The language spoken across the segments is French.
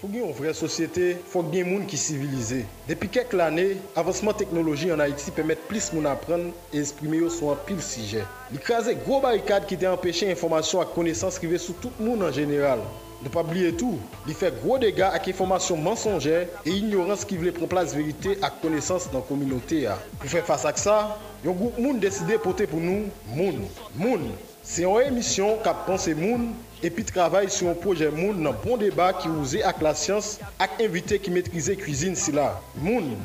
Pour gagner une vraie société, il faut gagner des gens qui civilisés. Depuis quelques années, l'avancement technologique en Haïti permet plus de apprendre et exprimer sur un pile sujet. L'écraser gros barricade qui empêché l'information et connaissance qui sur tout le monde en général. Ne pas oublier tout, il fait gros dégâts avec information mensongère et ignorance qui voulait prendre place vérité et connaissance dans la communauté. Pour faire face à ça, un groupe monde décidé de porter pour nous, Moun. Moun, c'est une émission qui a pensé Moun et puis travaille sur un projet Moun dans bon débat qui vous avec la science avec invité qui maîtrise la cuisine si là.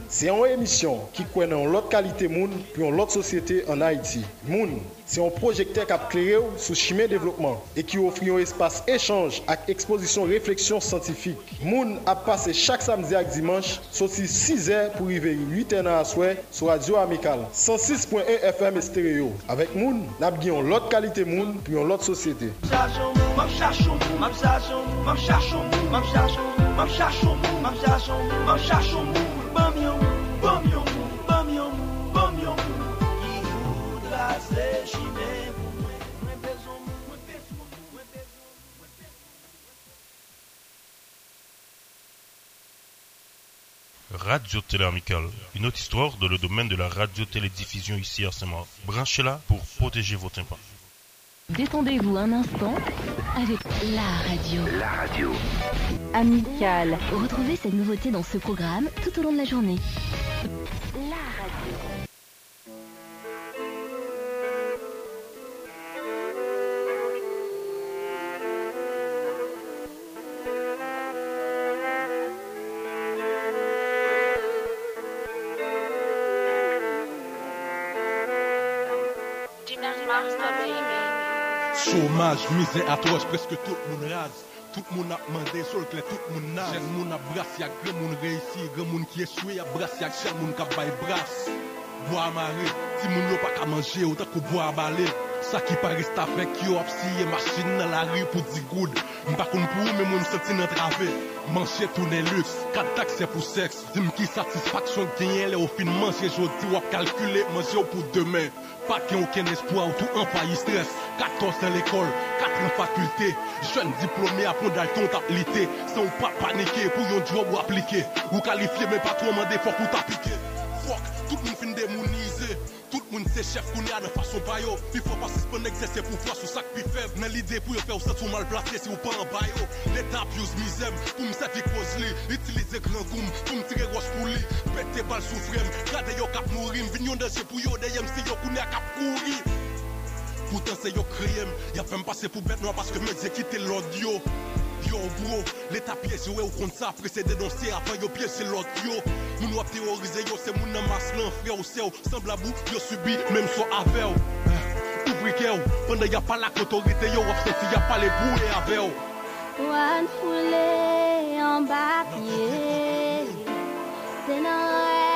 C'est une émission qui connaît l'autre qualité Moun puis l'autre société en Haïti. Moun, c'est un projecteur qui a sur le chemin développement et qui offre un espace échange avec exposition réflexion scientifique. Moun a passé chaque samedi et dimanche, sorti 6 h pour arriver 8 h à soir sur Radio Amical 106.1 FM stéréo. Avec Moun, nous avons l'autre qualité Moun puis l'autre société. Radio Télé une autre histoire dans le domaine de la radio-télédiffusion ici à Saint-Marc. Branchez-la pour protéger vos tympans. Détendez-vous un instant avec la radio. La radio. Amical. Retrouvez cette nouveauté dans ce programme tout au long de la journée. La radio. chomaj, mize atroch, preske tout moun raz Tout moun ap mande sol kle, tout moun naz Jen moun ap bras yak, gre moun reisi, gre moun ki eswe Ap bras yak, jen moun kap bay bras Boa mare, ti moun yo pa ka manje, ou tak ou boa bale Sa ki paris ta fek yo ap siye, masin nan la ri pou di goud Mpa kon pou ou, men moun senti nan trave travé. Manger tourner luxe, 4 taxes c'est pour sexe. Dis-moi qui satisfaction gagne au fin manger jodi ou calculer manger pour demain. Pas qu'il aucun espoir ou tout failli stress. 14 dans l'école, 4 en faculté. Jeune diplômé à prendre ton t'appliquer. Sans pas paniquer pour un job ou appliquer. Ou qualifier mais pas trop demander faut pour t'appliquer. C'est chef qu'on est de façon bayo. Il faut pas suspendre exercer pour voir sur sac plus faible. Mais l'idée pour faire ça tout mal placé si vous pas en bayo. L'État abuse misem pour me servir cause li. Roche pour lui. Péter balle sous frème. Gardez yo cap mourir. Vignon de chez pour yo. D'ailleurs si yo qu'on est cap courir. Pourtant c'est yo crème. Y'a passé pour bête noire parce que mes quitté l'audio. Yo bro, l'état ouais ou contre ça, c'est dénoncer avant yo pièce l'autre yo. Moun wap théoriser yo, c'est moun nan mas frère ou sèw, semble à bout, yo subi, même so avec ou. Ou, a pas la pas les ou. En c'est non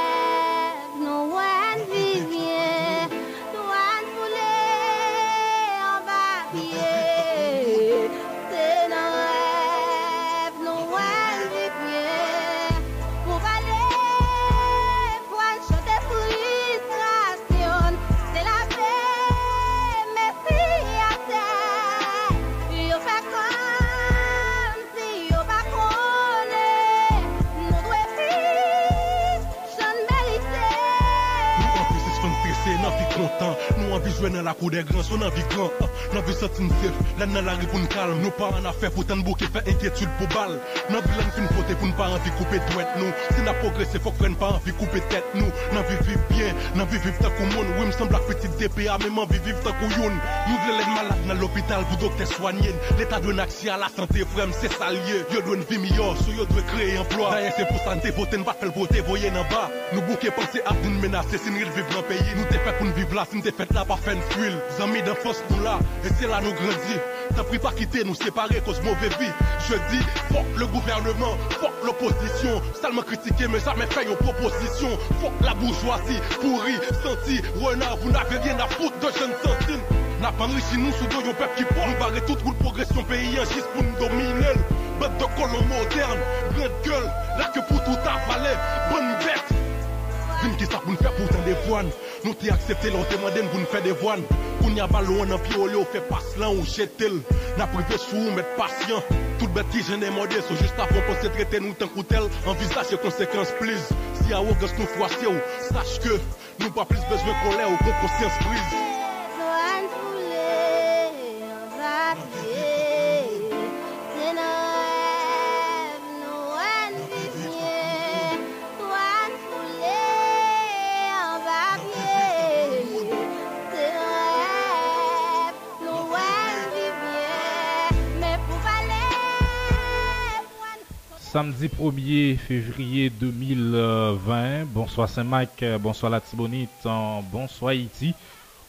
de gran, so nan vi gran, nan vi sotin sef, lè nan la ripoun kalm, nou pa an afe, fote an bouke, fe enkyetude pou bal, Nan vi l'en fin côté pour nous pas envie couper douette nous. Si n'a progressé, faut que pas envie couper tête nous. Nan vi vivre bien, nan vi vivre tant qu'au monde. Oui, me semble la petite DPA, tant qu'au youn. Nous voulons les malades dans l'hôpital pour docteur soigner. L'état doit accès à la santé, frère, c'est ça lié. Yo doit une vie meilleure, so yo doit créer emploi. D'ailleurs, c'est pour santé, voter, ne pas faire le voter, voyer en bas. Nous bouquer penser à une menace, c'est nous vivre dans le pays. Nous t'es fait pour nous vivre là, si nous t'es fait là, pas faire une fuite. Amis d'enfance, nous là, et c'est là nous grandis. T'as pris pas quitter, nous séparer, cause mauvaise vie. Je dis, fuck le gouvernement, fuck l'opposition. Seulement critiquer, mais jamais fait une proposition. Fuck la bourgeoisie, pourri, senti, renard, vous n'avez rien à foutre de jeunes centimes. N'a pas enrichi nous sous yon peuple qui porte. Nous barrer toute route progression pays, un juste pour nous dominer. Bête de colons modernes, grande gueule, là que pour tout avaler, bonne bête. Vin qui ça pour nous faire pourtant des voines. Nou te aksepte lò te manden pou nou fè devwan Koun ya balon nan pi ole ou fè pas lan ou jetel Na prive sou ou met pasyan Tout ki jen demande so just apon pou se trete nou tan koutel Envisage konsekans pliz Si a ou gas nou fwase ou Sache ke nou pa plis bezwen kolè ou kon konsyans priz Samedi 1er février 2020. Bonsoir Saint-Mike, bonsoir la Tibonite, bonsoir Haïti.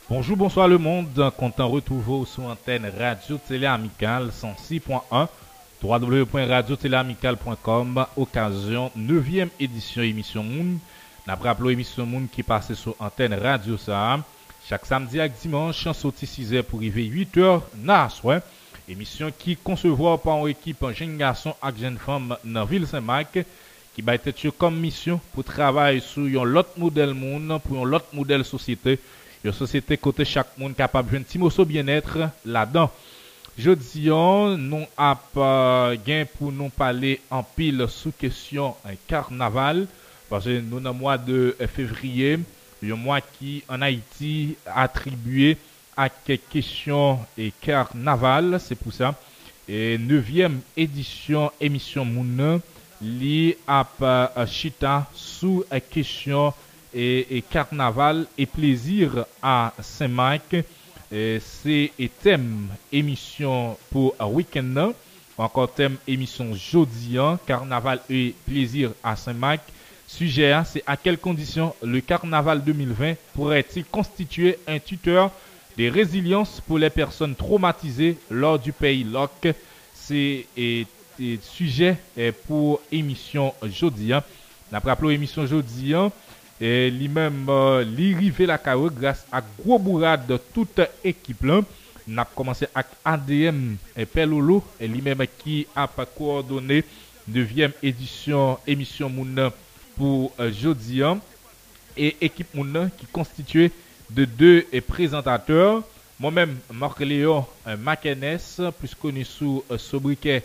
Bonjour, bonsoir le monde. Content de retrouver sur antenne Radio Télé Amicale 106.1 www.radiotéléamicale.com Occasion 9e édition émission Moun. N'a rappelé émission Moun qui passe sur antenne Radio ça. Chaque samedi et dimanche, sorti 6h pour arriver 8h na Émission qui concevoir par une équipe jeune garçon et jeune femme dans ville Saint-Marc qui va être comme mission pour travailler sur un autre modèle monde, pour un autre modèle société, une société côté chaque monde capable de un petit bien-être là-dedans. Jeudi, nous avons gain pour nous parler en pile sous question un carnaval parce que nous le mois de février, le mois qui en Haïti attribué quelques questions et carnaval, c'est pour ça. Et neuvième édition émission Mouna li ap euh, chita sous euh, question et, et carnaval et plaisir à Saint-Marc. Et thème émission pour un week-end là. Encore thème émission jeudi, hein, carnaval et plaisir à Saint-Marc. Sujet, hein, c'est à quelles conditions le carnaval 2020 pourrait-il constituer un tuteur de résilience pour les personnes traumatisées lors du pays LOC. C'est et sujet pour émission jeudi. hein. N'a rappelé émission jeudi, hein, lui-même euh, li rivé la grâce à gros bourrade de toute équipe là. N'a commencé avec ADM et Pelolo et lui-même qui a coordonné 9e édition émission Mouna pour jeudi. hein et équipe Mouna qui constituée de deux présentateurs. Moi-même, Marc Léon euh, Makenes, plus connu sous euh, sobriquet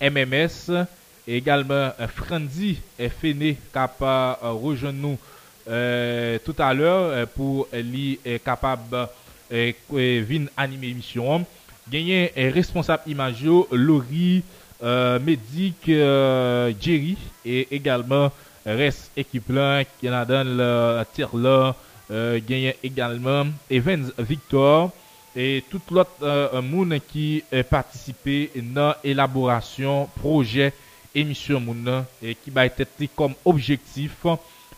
MMS, et également euh, Frandy Féné a pas, euh, rejoint nous tout à l'heure pour lui capable euh, venir animer l'émission. Gagné responsable image yo, Laurie, euh, Médic, euh, Jerry et également reste équipe là qui a dans le tir là euh, genyen egalman Evans Victor e tout lot euh, moun ki euh, patisipe nan elaborasyon proje emisyon moun nan e ki bay tete kom objektif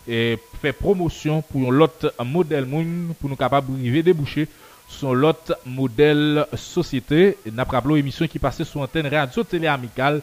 e fe promosyon pou yon lot model moun pou nou kapab rive debouche son lot model sosyete napraplo emisyon ki pase sou antenne radio teleamikal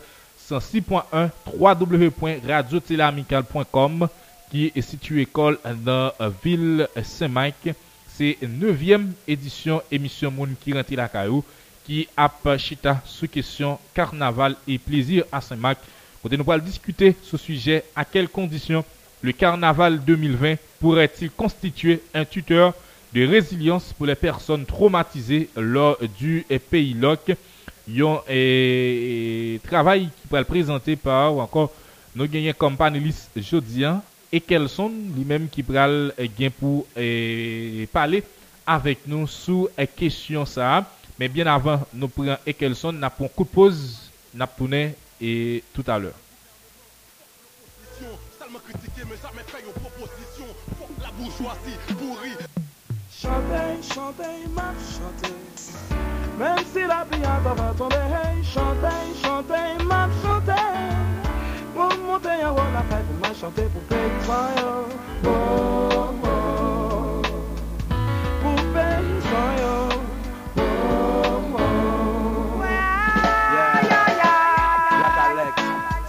106.1 www.radioteleamikal.com qui est situé école dans la ville Saint-Mike. C'est 9e édition émission Moun qui rentre la caillou qui a chita sous question carnaval et plaisir à Saint-Marc. Côté nous allons discuter ce sujet à quelles conditions le carnaval 2020 pourrait-il constituer un tuteur de résilience pour les personnes traumatisées lors du eh, pays LOC? Yon eh, travail qui pourrait le présenter par ou encore nous gagnons comme panéliste jodien et quels sont lui-même qui pral eh, gain pour eh, parler avec nous sous eh, question ça. Mais bien avant, nous prenons et quels sont, nous avons un coup de pause, nous tourner et tout à l'heure. Chantez, chantez, m'a chanté. Même si la prière va tomber, hey, chantez, chantez, m'a chanté. monte yon wò la fè pou mwen chante pou pe yon Oh, oh, pou pe yon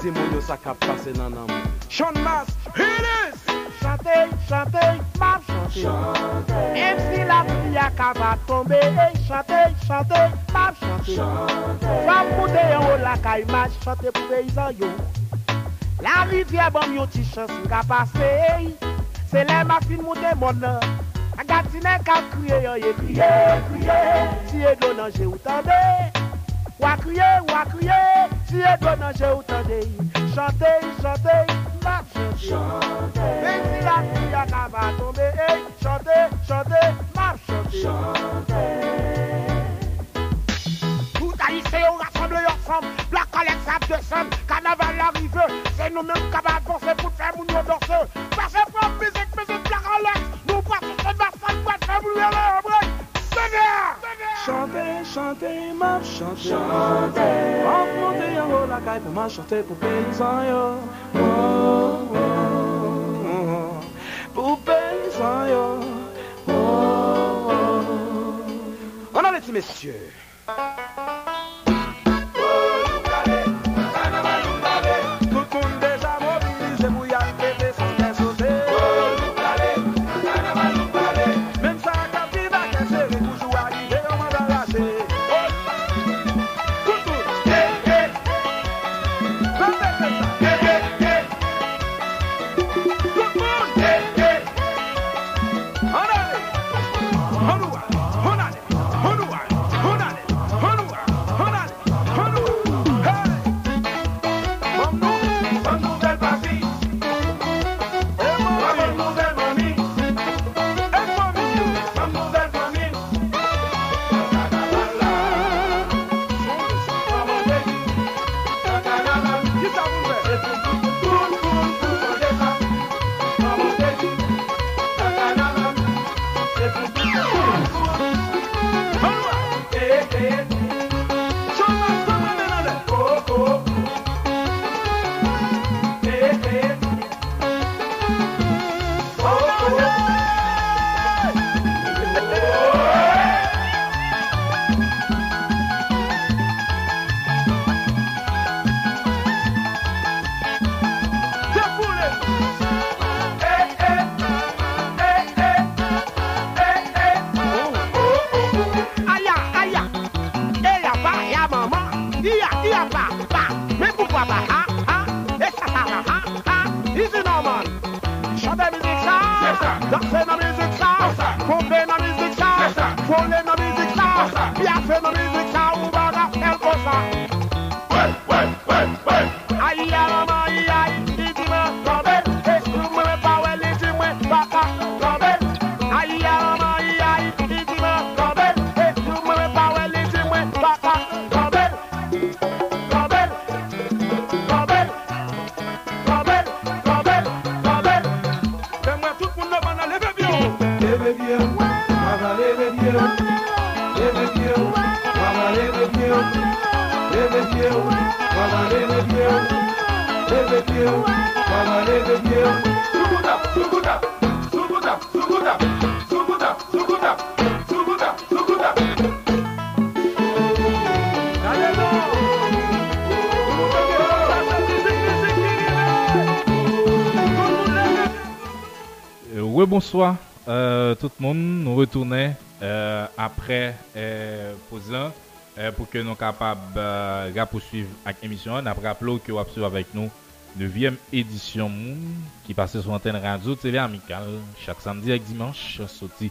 Ti moun yo sa kap pase nan nan moun Sean Mas, here is. Chante, chante, map chante Chante MC la vini a kaba tombe Chante, chante, map chante Chante Fap koute yo la kay mas Chante pou peyizan yo La rivye bom yon ti chans mga pase Se le ma fin moun demon A gatine ka kriye yo ye kriye kriye Si e do nanje ou tande Wakriye wakriye Si e do nanje ou tande Chante chante map chante Men si la kriya nan va tombe Chante chante map chante Chante Tout haïsé ou rassemble ensemble La collecte ça descend Carnaval arrive. C'est nous mêmes qui va avancer Pour faire moun yo danser Passez pour musique, musique, la collecte Nous passons cette vassal Pour faire moun yo danser Seigneur! Chantez, chantez, m'a Chantez. En monte en haut la caille Pour m'a chanter pour paysan yo. Oh, oh, oh. Pour paysan yo. Oh, oh, oh. On a les petits messieurs que nous capables euh, de poursuivre avec l'émission. Nous rappelons que vous avez avec nous 9e édition hmm, qui passe sur antenne radio télé amicale chaque samedi et dimanche. Sorti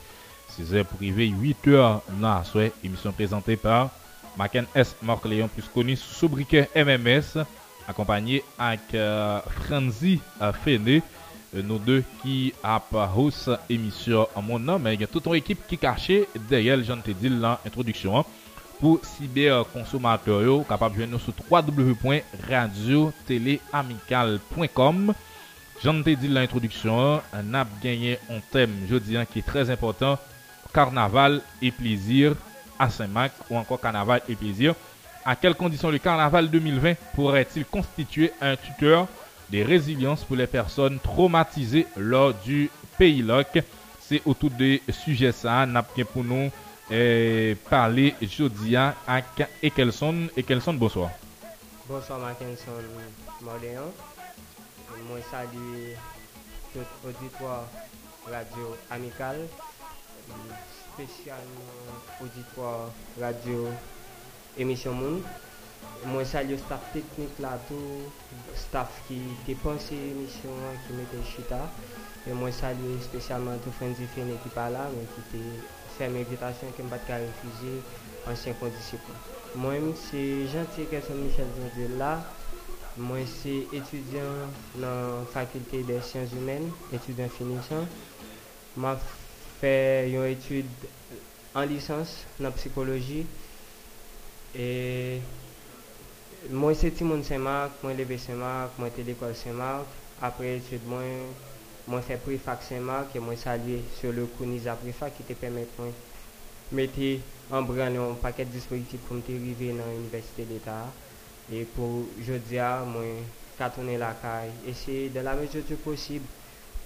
6h privé, 8h la soirée. Émission présentée par Maken S. Marc Léon, plus connu sous briquet MMS, accompagné avec euh, Franzi Fene. Euh, nous deux qui apparaissent émission à mon nom, mais il y a toute une équipe qui cachait derrière, j'en te dit l'introduction. Hein. Pour cyber consommateurs yo, capable de nous sur www.radiotéléamical.com j'en te dit l'introduction on a gagné un thème jeudi hein, qui est très important carnaval et plaisir à Saint-Marc ou encore carnaval et plaisir. À quelles conditions le carnaval 2020 pourrait-il constituer un tuteur de résilience pour les personnes traumatisées lors du pays C'est autour des sujets ça, n'a pour nous eh, parler jeudi à Ekelson. Ekelson, bonsoir. Bonsoir, Mackinson Mordéon. Moi, salut tout auditoire radio amical, spécialement auditoire radio émission Monde. Moi, salut staff technique là, tout staff qui dépense l'émission, qui met chita. Et moi, salut spécialement tout fin du film qui parle là, mais qui était fèm evitasyon ke m bat ka refuji ansyen kondisipon. Mwen m se janti Kelson Michel Zandela, mwen se etudyan nan fakulte de siyans humen, etudyan finishan. Ma fè yon etud an lisans nan psikoloji. E mwen se Timon Saint-Marc, mwen Leve Saint-Marc, mwen Telekol Saint-Marc. Apre etud mwen... moi fait préfac et moi salué sur le coup Nisa préfac qui te permet moi mettre en branle un paquet de dispositifs pour me arriver dans l'université d'État. Et pour à moi cartonner la caille. Essayer de la mesure du possible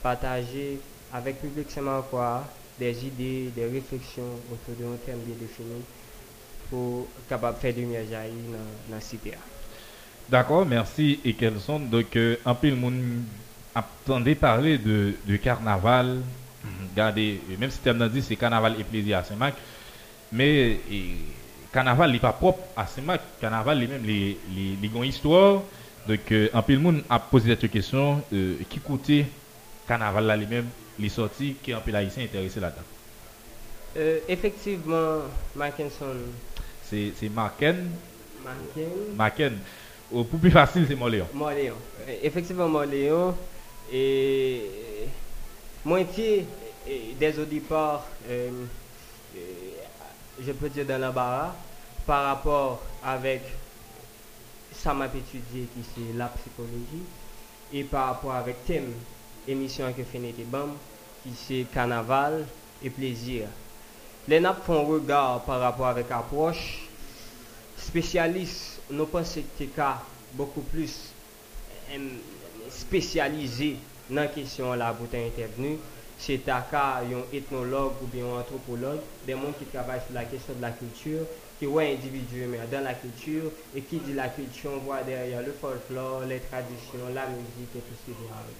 partager avec le public Saint-Marcois des idées, des réflexions autour d'un thème bien défini pour capable faire lumière jaillir dans la cité. D'accord, merci et quels sont donc euh, un peu le attendait parler de, de carnaval. Regardez, même si tu as dit c'est carnaval et plaisir à Saint-Marc, mais et, carnaval n'est pas propre à Saint-Marc. Carnaval, les même les les, les, les histoire. Donc euh, un peu le monde a posé cette question euh, qui coûtait carnaval là lui-même les sorties qui un peu haïtien intéressé là-dedans? Euh, effectivement, Mackinson. C'est c'est Marken. Marken. Marken. Au plus facile, c'est Moléon. Moléon. Effectivement, Moléon. Et moitié des auditeurs, euh, je peux dire dans l'embarras, par rapport avec ça m'a étudié qui c'est la psychologie, et par rapport avec thème émission que fait Bam, qui c'est carnaval et plaisir. Les nappes font regard par rapport avec approche. Spécialistes, nous pensons que c'est beaucoup plus spesyalize nan kesyon la pou te intervenu, se ta ka yon etnolog ou bi yon antropolog, den moun ki trabay sou la kesyon de la kultur, ki wè individu mè dan la kultur, e ki di la kultur wè deryan le folklor, le tradisyon, la mouzik, et tout se vè avè.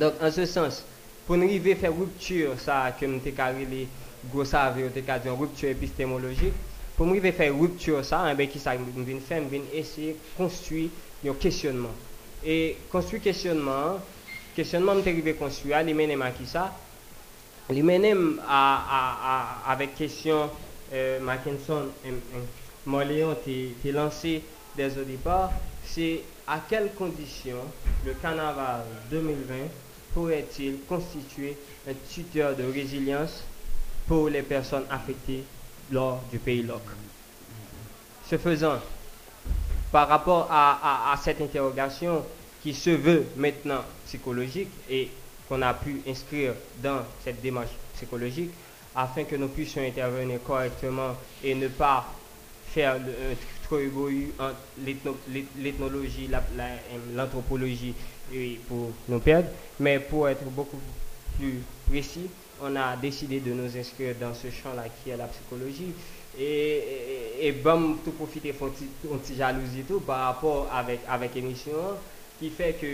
Donk an se sens, pou nou rive fè ruptur sa ke mte karele gwo sa avè ou te ka diyon ruptur epistemologik, pou mrive fè ruptur sa, an eh be ki sa mwen vin fè, mwen vin esye konstwi yon kesyonman. Et construire questionnement, questionnement m'est arrivé à qui ça avec question euh, Mackinson Moléon t'es lancé dès au départ, c'est à quelles conditions le carnaval 2020 pourrait-il constituer un tuteur de résilience pour les personnes affectées lors du pays LOC. Ce faisant, par rapport à, cette interrogation qui se veut maintenant psychologique et qu'on a pu inscrire dans cette démarche psychologique, afin que nous puissions intervenir correctement et ne pas faire le, trop égoïeux entre l'ethnologie, l'anthropologie pour nous perdre, mais pour être beaucoup plus précis, on a décidé de nous inscrire dans ce champ-là qui est la psychologie. E, e, e bom tou profite fon ti jalouzi tou par rapport avèk e, emisyon ki fè ke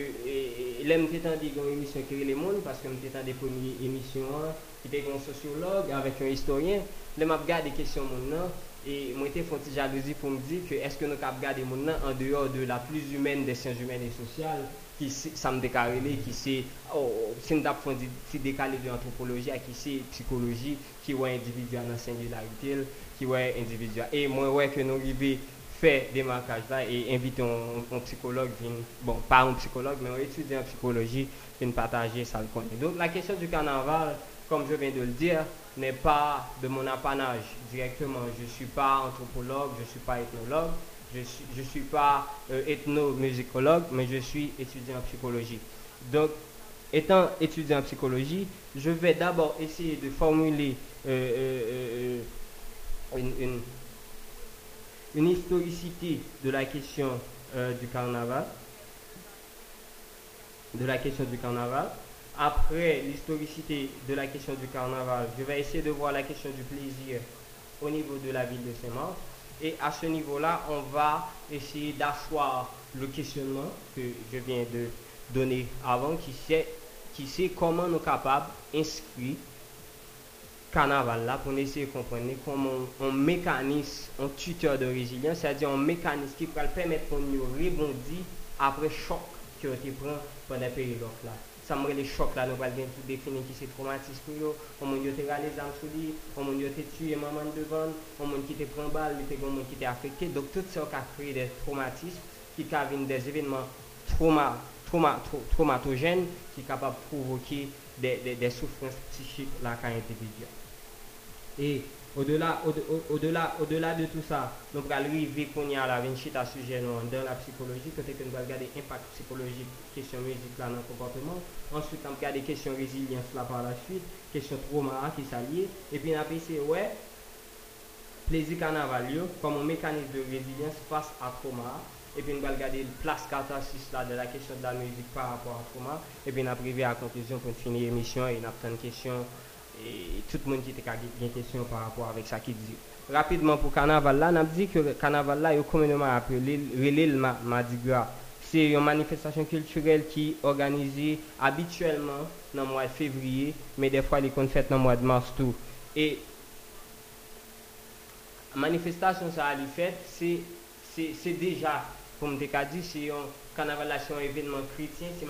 lèm te tan di gwen emisyon kire le moun paske m te tan de pouni emisyon ki te gwen sociolog avèk yon historien lèm ap gade kesyon moun nan e mwen te fon ti jalouzi pou m di ke eske nou kap gade moun nan an deyor de la plus humène des sciences humènes et sociales qui ça me déclaré qui c'est oh, décalé de l'anthropologie qui c'est psychologie qui est individuel dans singularité qui est individuel et moi ouais que nous arrivons faire des marquages là et inviter un, psychologue bon pas un psychologue mais un étudiant en psychologie vienne partager ça le contenu. Donc la question du carnaval comme je viens de le dire n'est pas de mon apanage directement. Je ne suis pas anthropologue je ne suis pas ethnologue je ne suis, je suis pas euh, ethnomusicologue, mais je suis étudiant en psychologie. Donc, étant étudiant en psychologie, je vais d'abord essayer de formuler euh, euh, une, une, historicité de la question du carnaval. De la question du carnaval. Après l'historicité de la question du carnaval, je vais essayer de voir la question du plaisir au niveau de la ville de Saint-Marc. Et à ce niveau-là, on va essayer d'asseoir le questionnement que je viens de donner avant, qui c'est, qui comment nous sommes capables d'inscrire carnaval là pour essayer de comprendre comment un mécanisme, un tuteur de résilience, c'est-à-dire un mécanisme qui va permettre qu'on nous rebondir après choc qui a été pris pendant la période là. Ça me les chocs là, nous allons bien tout définir qui c'est traumatisme pour eux. On m'a dit les armes sur lui, on m'a dit tué maman devant, des qui étaient affectés. Donc tout ça a créé des traumatismes qui viennent des événements trauma, trauma, trau- traumatogènes qui sont capables de provoquer des, des, des souffrances psychiques là quand individu. Et au-delà, au- au- au-delà de tout ça, nous allons arriver qu'on y a la à sujet dans la psychologie, côté que nous allons regarder l'impact psychologique, question musique là dans le comportement. Ensuite, on regarde question résilience là par la suite, question trauma qui s'allie. Et puis, on a pensé, ouais, plaisir carnaval comme un mécanisme de résilience face à trauma. Et puis, on va regarder la place catharsis là de la question de la musique par rapport à trauma. Et puis, on a privé à la conclusion pour finir l'émission et on a plein de questions. Et tout le monde qui a des questions par rapport avec ça qui dit. Rapidement, pour carnaval là, on a dit que carnaval là est communément appelé le Mardi Gras. C'est une manifestation culturelle qui est organisée habituellement dans le mois de février, mais des fois, elle est faite dans le mois de mars. Et la manifestation ça c'est déjà, comme as dit, c'est un c'est événement chrétien, c'est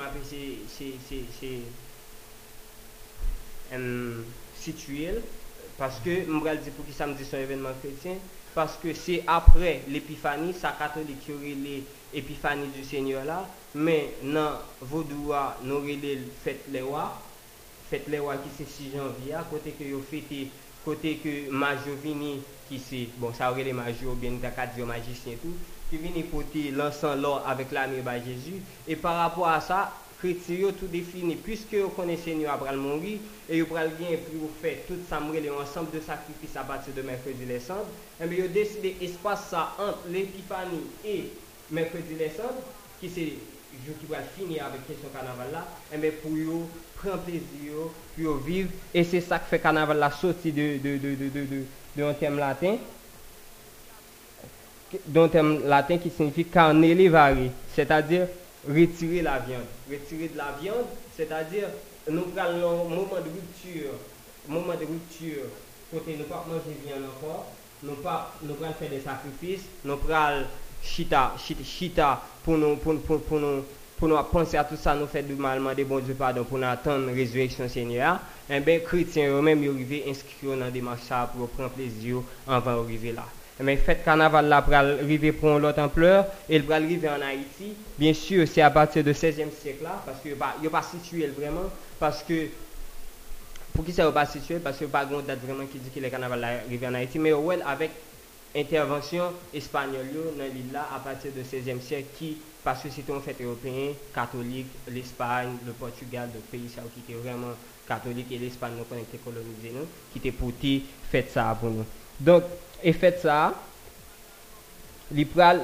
euh, situé parce que je vais dire pour qui ça me dit c'est un événement chrétien parce que c'est après l'épiphanie ça catholique aurait l'épiphanie du Seigneur là. Mais dans Vaudoua nous aurait les fête les rois. Fête les rois qui c'est 6 janvier à côté que yo fêté côté que Majo vini qui c'est bon ça aurait les Majo ou bien dire magicien tout qui vini porter l'encens l'or avec l'ami de Jésus. Et par rapport à ça chrétien yo tout défini puisque vous connaissez Seigneur après le mourir et vous pral bien puis vous faites tout ça ensemble de sacrifices à partir de mercredi les cendres. Et bien vous décidé espace ça entre l'épiphanie et mercredi les qui c'est jour qui va finir avec question carnaval là. Bien pour vous prendre plaisir pour vous vivre. Et c'est ça que fait carnaval la sortie de de de de de, de, latin. D'un terme latin qui signifie carnelevare, c'est-à-dire retirer la viande. Retirer de la viande, c'est-à-dire nous prenons un moment de rupture, moment de rupture, côté nous pas manger viande encore, nous pas nous prenons faire des sacrifices, nous prenons chita, chita, chita pour nous pour, pour, pour nous pour nous penser à tout ça, nous faire du mal, demander bon Dieu pardon pour nous attendre la résurrection Seigneur. Et bien, chrétiens eux-mêmes, ils arrivent inscrits dans des marches pour prendre plaisir avant d'arriver là. Mais fête carnaval là pour arriver pour l'autre ampleur. Et pour arriver en Haïti, bien sûr, c'est à partir du 16e siècle là, parce que bah, il n'est pas situé vraiment, parce que pour qui ça n'est pas situé, parce que pas de date vraiment qui dit que le carnaval là arrivé en Haïti, mais ouais, avec intervention espagnole dans l'île là à partir du 16e siècle qui parce que c'était un fait européen, catholique, l'Espagne, le Portugal, le pays qui était vraiment catholique et l'Espagne nous connaît été colonisé nous, qui était pour fait ça pour nous. Donc et fait ça. Li pral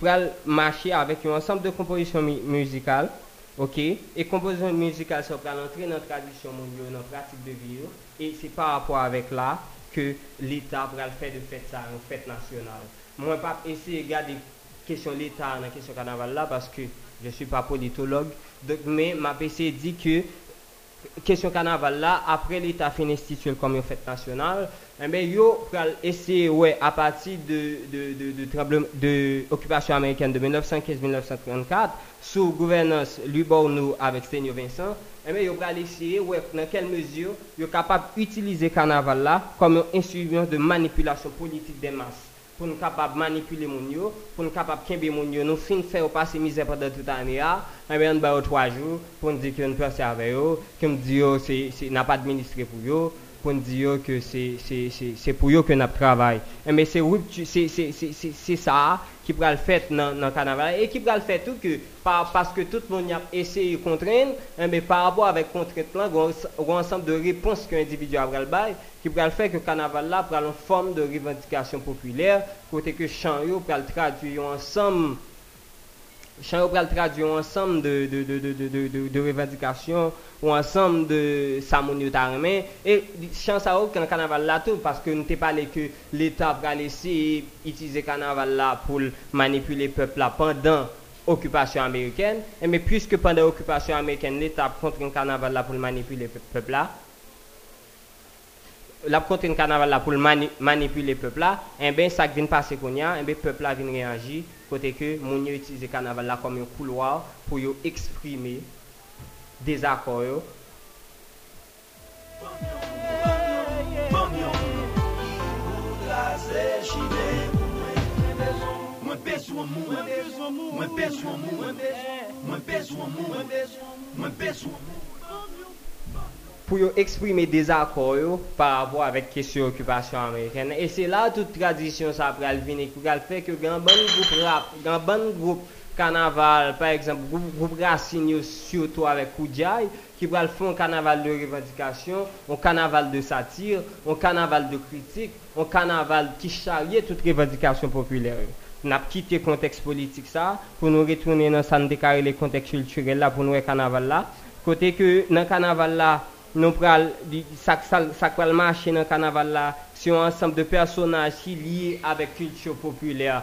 pral marcher avec un ensemble de compositions mu- musicales OK? Et composition musicale ça pral entrer dans la tradition mondiale dans la pratique de vie yo. et c'est par rapport avec là que l'État pral faire de fête ça une fête nationale. Moi pas essayer de regarder question l'État dans la question carnaval là parce que je suis pas politologue. Donc mais ma PC dit que question carnaval là après l'état fin institué comme une fête nationale eh bien yo pral essayer ouais à partir de de de de, occupation américaine de 1915-1934 sous gouvernance Louis Bornou avec Seigneur Vincent eh bien yo pral essayer ouais dans quelle mesure yo capable d'utiliser carnaval là comme un instrument de manipulation politique des masses pour nous capables manipuler mon yo, pour nous capables kembe mon yo, nous fin faire passer misère pendant toute l'année et bien on ba trois jours pour nous dire nous peut avec que nous dit yo c'est n'a pas administré pour yo, kon di yo ke se pou yo ke nap travay. Eh, eme se sa ki pral fet nan, nan kanaval. E ki pral fet ou ke pa, paske tout moun yap eseye kontren, eme eh, pa abwa avek kontren plan, gwa ansanm de repons ke individu avral bay, ki pral fet ke kanaval la pral an form de revendikasyon populer, kote ke chan yo pral tradyo yo ansanm chant yo pourra le traduire ensemble de de de de de revendications ou ensemble de ça moun yo ta remen. et chant ça au quand carnaval là tout parce que nous t'ai parlé que va laisser utiliser carnaval là pour manipuler le peuple là pendant occupation américaine mais puisque pendant l'occupation américaine l'état contre un la kontre yon kanaval la pou l mani, manipule pepla, en eh ben sak vin pase kon ya, en eh ben pepla vin reanji, kote ke moun yo itize kanaval la kom yon kouloar pou yo eksprime dezakor yo. Mwen besou an mou, mwen besou an mou, mwen besou an mou, mwen besou an mou, mwen besou an mou. Pour exprimer des accords par rapport avec question occupation américaine et c'est là toute tradition ça pral venir qui fait que grand bon groupe rap grand bon groupe carnaval par exemple groupe, groupe Racine surtout avec Koudjaï qui pral faire un carnaval de revendication un carnaval de satire un carnaval de critique un carnaval qui charrie toute revendication populaire yo. n'a quitté le contexte politique ça pour nous retourner dans ça décarrer les contextes culturels là pour nous carnaval là côté que dans carnaval là nous pral ça ça pral marcher dans carnaval là c'est un ensemble de personnages qui liés avec culture populaire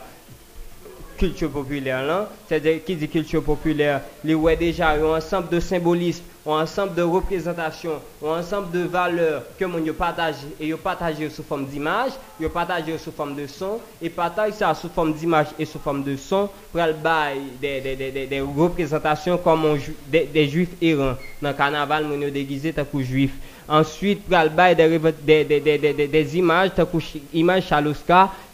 culture populaire là. C'est-à-dire qui dit culture populaire les ouais déjà un ensemble de symbolisme un ensemble de représentations un ensemble de valeurs que mon partage et yo partage sous forme d'image yo partage sous forme de son et partage ça sous forme d'image et sous forme de son pour le des, des, des, des, représentations comme des, des juifs errants. Dans le carnaval mon déguisé tant que juif. Ensuite, pour le des, des, des, des, des, images, tant que images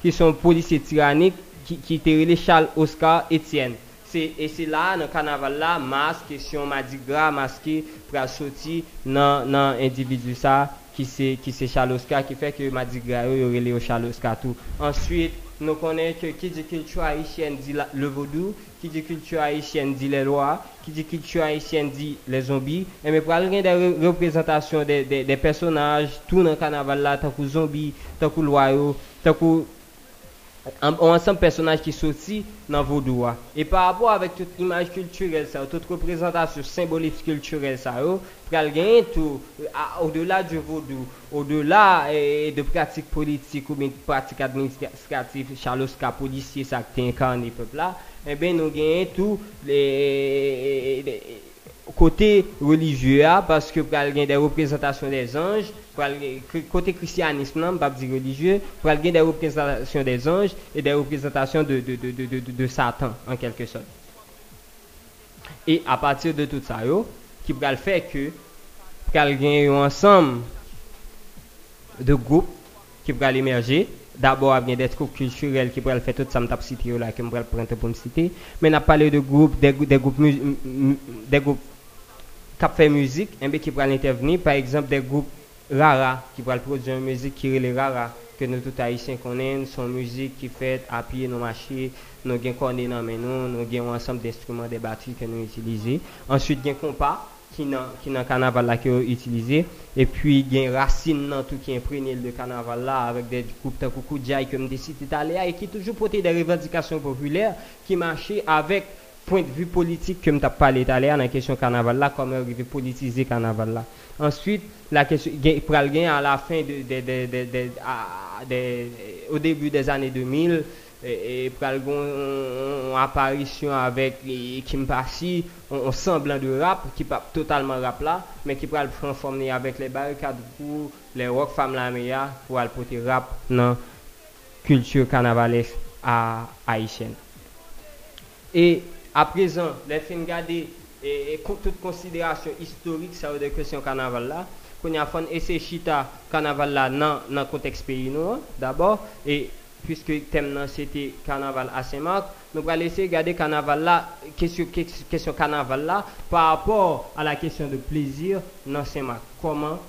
qui sont policiers tyranniques, ki, ki te rele Charles Oscar Etienne. Se, e se la nan kanaval la, mas, kesyon madigra, maske, pra soti nan, nan individu sa ki se, ki se Charles Oscar, ki fe ke madigra yo yo rele yo Charles Oscar tou. Answit, nou konen ke ki di kultu Haitien di la, le vodou, ki di kultu Haitien di le loa, ki di kultu Haitien di le zombi, e me pral gen de re, reprezentasyon de, de, de personaj tou nan kanaval la, takou zombi, takou loa yo, takou... que un, personnages qui sorti dans vaudou. hein. Et par rapport avec toute image culturelle, ça, toute représentation symbolique culturelle, ça, gagner tout, au-delà du vaudou, au-delà eh, de pratiques politiques ou bien pratiques administratives, Charles Oscar, policier, ça qui incarne le peuple là, eh bien, nous gagnons tout les, les- côté religieux ah, parce que pour aller des représentations des anges côté christianisme non pas dire religieux pour aller des représentations des anges et des représentations de, de, de, de, de, Satan en quelque sorte et à partir de tout ça yo, qui va faire que aller un ensemble de groupes qui pourraient émerger. D'abord, il y des groupes culturels qui pourraient faire tout ça, vais citer là, que pourrais prendre pour me citer. Mais on a parlé de groupes, des, des groupes, des groupes qui fait musique, eh bien, qui pourraient intervenir. Par exemple, des groupes rara, qui pourraient produire une musique qui est les rara, que nous tous haïtiens connaissons, son musique qui fait à pied nos machines, nous avons cornet dans nous avons un ensemble d'instruments, des batteries que nous utilisons. Ensuite, un compas qui dans qui dans carnaval là qui est utilisé et puis a racine dans tout qui imprégné de carnaval là avec des groupes tant que Koudjaï comme des sites italiens et qui toujours porté des revendications populaires qui marchaient avec point de vue politique que je parlé tout à l'heure dans la question carnaval là, comment arriver politiser carnaval là. Ensuite, la question, pral pour à la fin de, de, de, de, de, à, de au début des années 2000, et, et pour une apparition avec Kim Passi, on, semblant de rap, qui pas totalement rap là, mais qui pral le transformer avec les barricades pour les rock femmes la meilleure pour aller porter rap dans culture carnavalesque à haïtienne. Et à présent, les films garder et, toute considération historique ça de question carnaval là, qu'on a fait essayer chita carnaval là dans dans contexte pays nous hein, d'abord et puisque le thème c'était carnaval à Saint-Marc, nous allons essayer de regarder carnaval là, question, question, carnaval là, par rapport à la question de plaisir dans Saint-Marc. Comment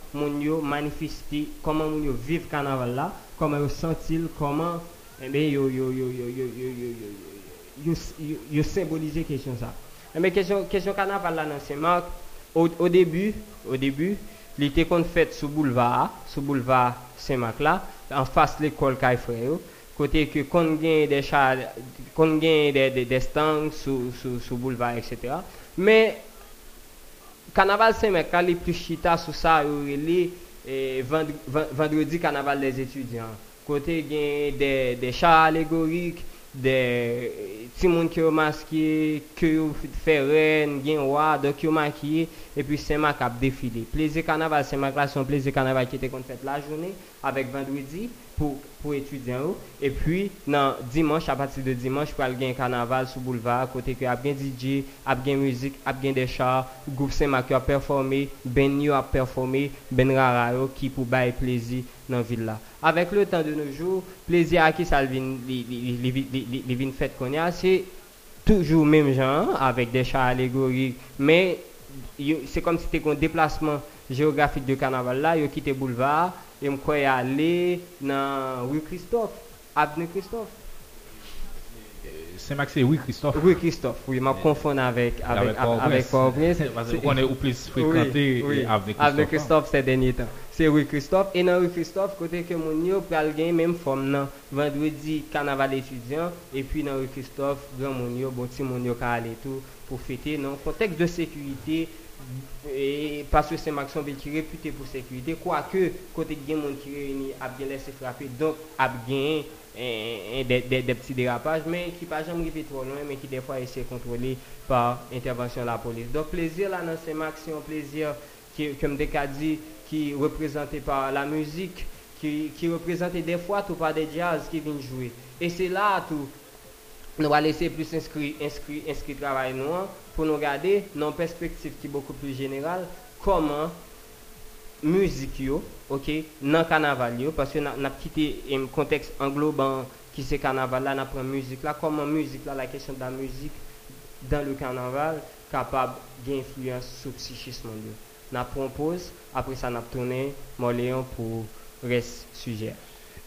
yo manifester, comment yo vivre carnaval là, comment yo sentir, comment eh yo, yo, question ça. Bien, question, question carnaval là Saint-Marc, au, début, au début, il était qu'on fait sous boulevard, sous boulevard Saint-Marc là, en face de l'école Caille côté que qu'on gagne des chars, qu'on gagne des, des, stands sous, sous, boulevard, etc. Mais, carnaval Saint-Marc, quand les plus chita sous ça, il est vendredi carnaval des étudiants. Côté gagne des, des chars allégoriques, de ti moun ki yo maske, ki yo fè ren, gen wwa, dok yo makiye, e pi Semak ap defile. Pleze kanaval, Semak la son pleze kanaval ki te kon fèt la jounen, avek vendredi, pou, pou etudyan ou, e pi nan dimanche, a pati de dimanche, pou al gen kanaval sou boulevard, kote ki ap gen DJ, ap gen müzik, ap gen de char, goup Semak yo ap performe, ben yo ap performe, ben rara yo, ki pou baye plezi nan villa. Avec le temps de nos jours, plaisir à qui ça vient, fait qu'on a, c'est toujours même genre, avec des chars allégoriques, mais c'est comme si c'était un déplacement géographique de carnaval là, yo quitté boulevard, et me crois aller dans rue Christophe, avenue Christophe. C'est oui, Christophe. Rue Christophe, oui, m'a confondre avec avec avec Port-au-Prince. C'est- qu'on est au plus fréquenté oui, oui. et avenue Avenue Christophe. Christophe ces derniers temps. C'est rue Christophe. Et dans rue Christophe, côté que mon yo même forme vendredi carnaval étudiant et puis dans rue Christophe, grand mon yo, bon ti mon yo aller tout pour fêter un contexte de sécurité et parce que c'est Maxon qui est réputé pour sécurité quoique côté gen moun qui réuni a bien laissé frapper. Donc a bien eh, eh, des, petits dérapages mais qui pas jamais arrivé trop loin mais qui des fois essaient de contrôler par intervention de la police. Donc plaisir là dans ces max c'est un plaisir qui comme dit qui est représenté par la musique qui, qui est représenté des fois tout par des jazz qui viennent jouer. Et c'est là tout. Nous allons laisser plus inscrit, inscrit, inscrit travail hein, pour nous regarder dans une perspective qui est beaucoup plus générale comment musique yo, OK, dans carnaval yo parce que n'a n'a quitté un contexte englobant qui c'est carnaval là, n'a prend musique là comment musique là la question de la musique dans le carnaval capable d'influence sur le psychisme yo. N'a propose après ça n'a tourné Moléon pour reste sujet.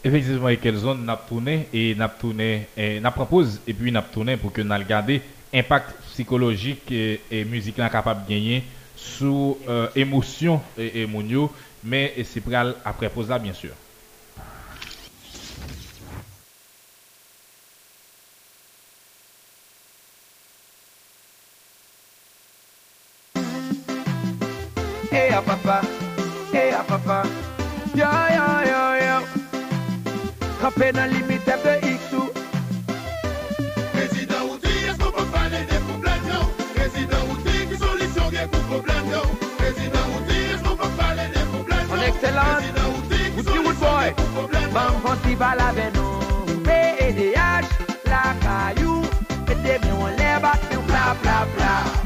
Effectivement, et quelle zone n'a tourné et n'a tourné n'a propose et puis n'a tourné pour que nous regarder impact psychologique et, et musique capable de gagner sous euh, émotion et, et mais c'est pral après pause là bien sûr. Papa. Thailand Wout ki wout boy? Mam fonsi bala ven nou P.E.D.H. La kayou Mete mi yon le bat mi yon pla pla pla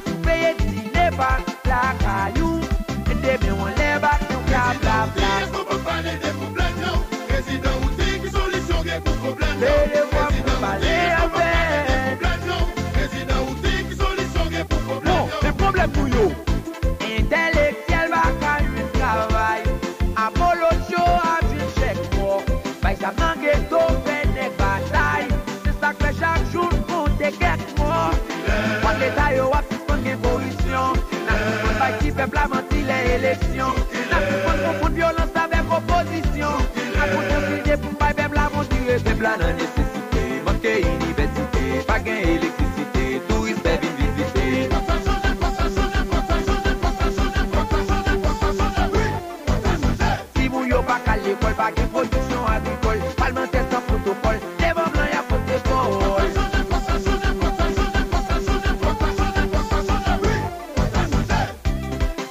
Paske universite, pagen elektrisite Touris pe vin vizite Kontan chanje, kontan chanje, kontan chanje Kontan chanje, kontan chanje, kontan chanje Oui, kontan chanje Si moun yo bak al ekol, bagen produksyon agrikol Palmente san protokol, devan blan ya pote kol Kontan chanje, kontan chanje, kontan chanje Kontan chanje, kontan chanje, oui, kontan chanje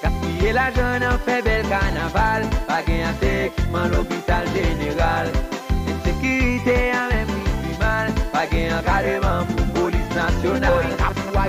Gaspye la jen an fe bel kanaval Pagen an tek, man lopi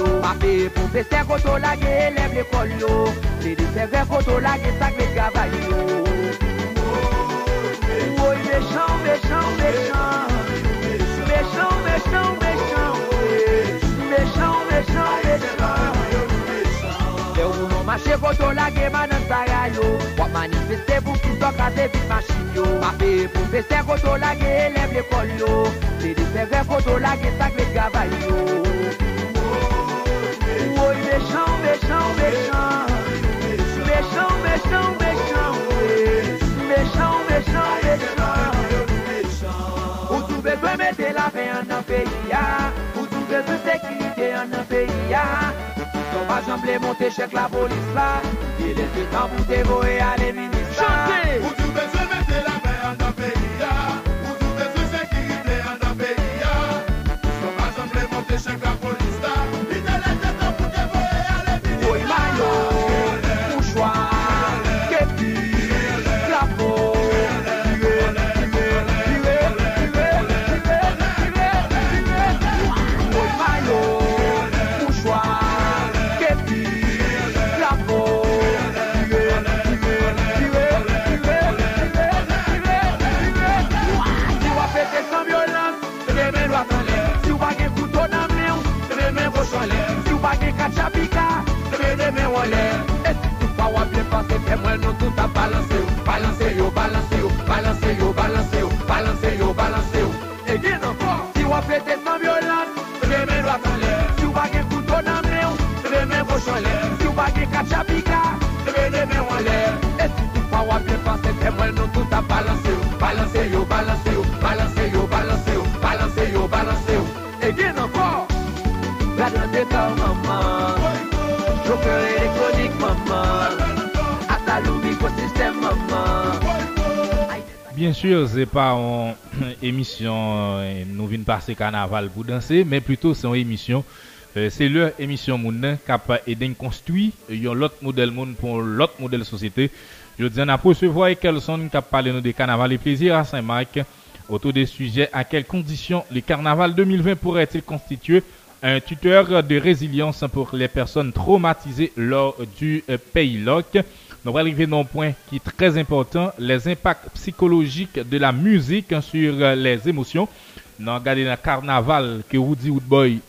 yo. Pape pou bese koto lage elem l'ekol yo. Se de seve koto lage sakle travay yo. Woy mechan, mechan, mechan Mechan, mechan, mechan Mechan, mechan, mechan Se ou nou mache koto lage manan saray yo. Wap manifeste pou ki sok ase vit machin yo. Pape pou bese koto lage elem l'ekol yo. Se de seve koto lage sakle travay yo. méchant, méchant, méchant. Méchant, méchant, méchant. Méchant, méchant, méchant. Ou tout besoin mettre la paix en un pays, ah? ou tout besoin sécurité en un pays. Ah? Son pas semblé monter chèque la police là, il est temps pour dévoiler à les ministres. Chantez! mwen nou tout a balanse ou Balanse yo, balanse ou, balanse yo, balanse ou Balanse yo, balanse ou, e gen anpon Si wap lete san violan, remen wap lè Si wap gen kouto nan men ou, remen wap lè Si wap gen kachapik Bien sûr, c'est pas une émission euh, nous venons passer carnaval pour danser, mais plutôt c'est une émission euh, c'est leur émission moun aidé à construire un l'autre modèle monde pour l'autre modèle société. Je dis a recevoir Kelson qui parlé de carnaval et plaisir à Saint-Marc autour des sujets à quelles conditions le carnaval 2020 pourrait-il constituer un tuteur de résilience pour les personnes traumatisées lors du euh, pays loc. Nous allons arriver dans un point qui est très important, les impacts psychologiques de la musique sur euh, les émotions. Nous regardé le carnaval que Woody Woodboy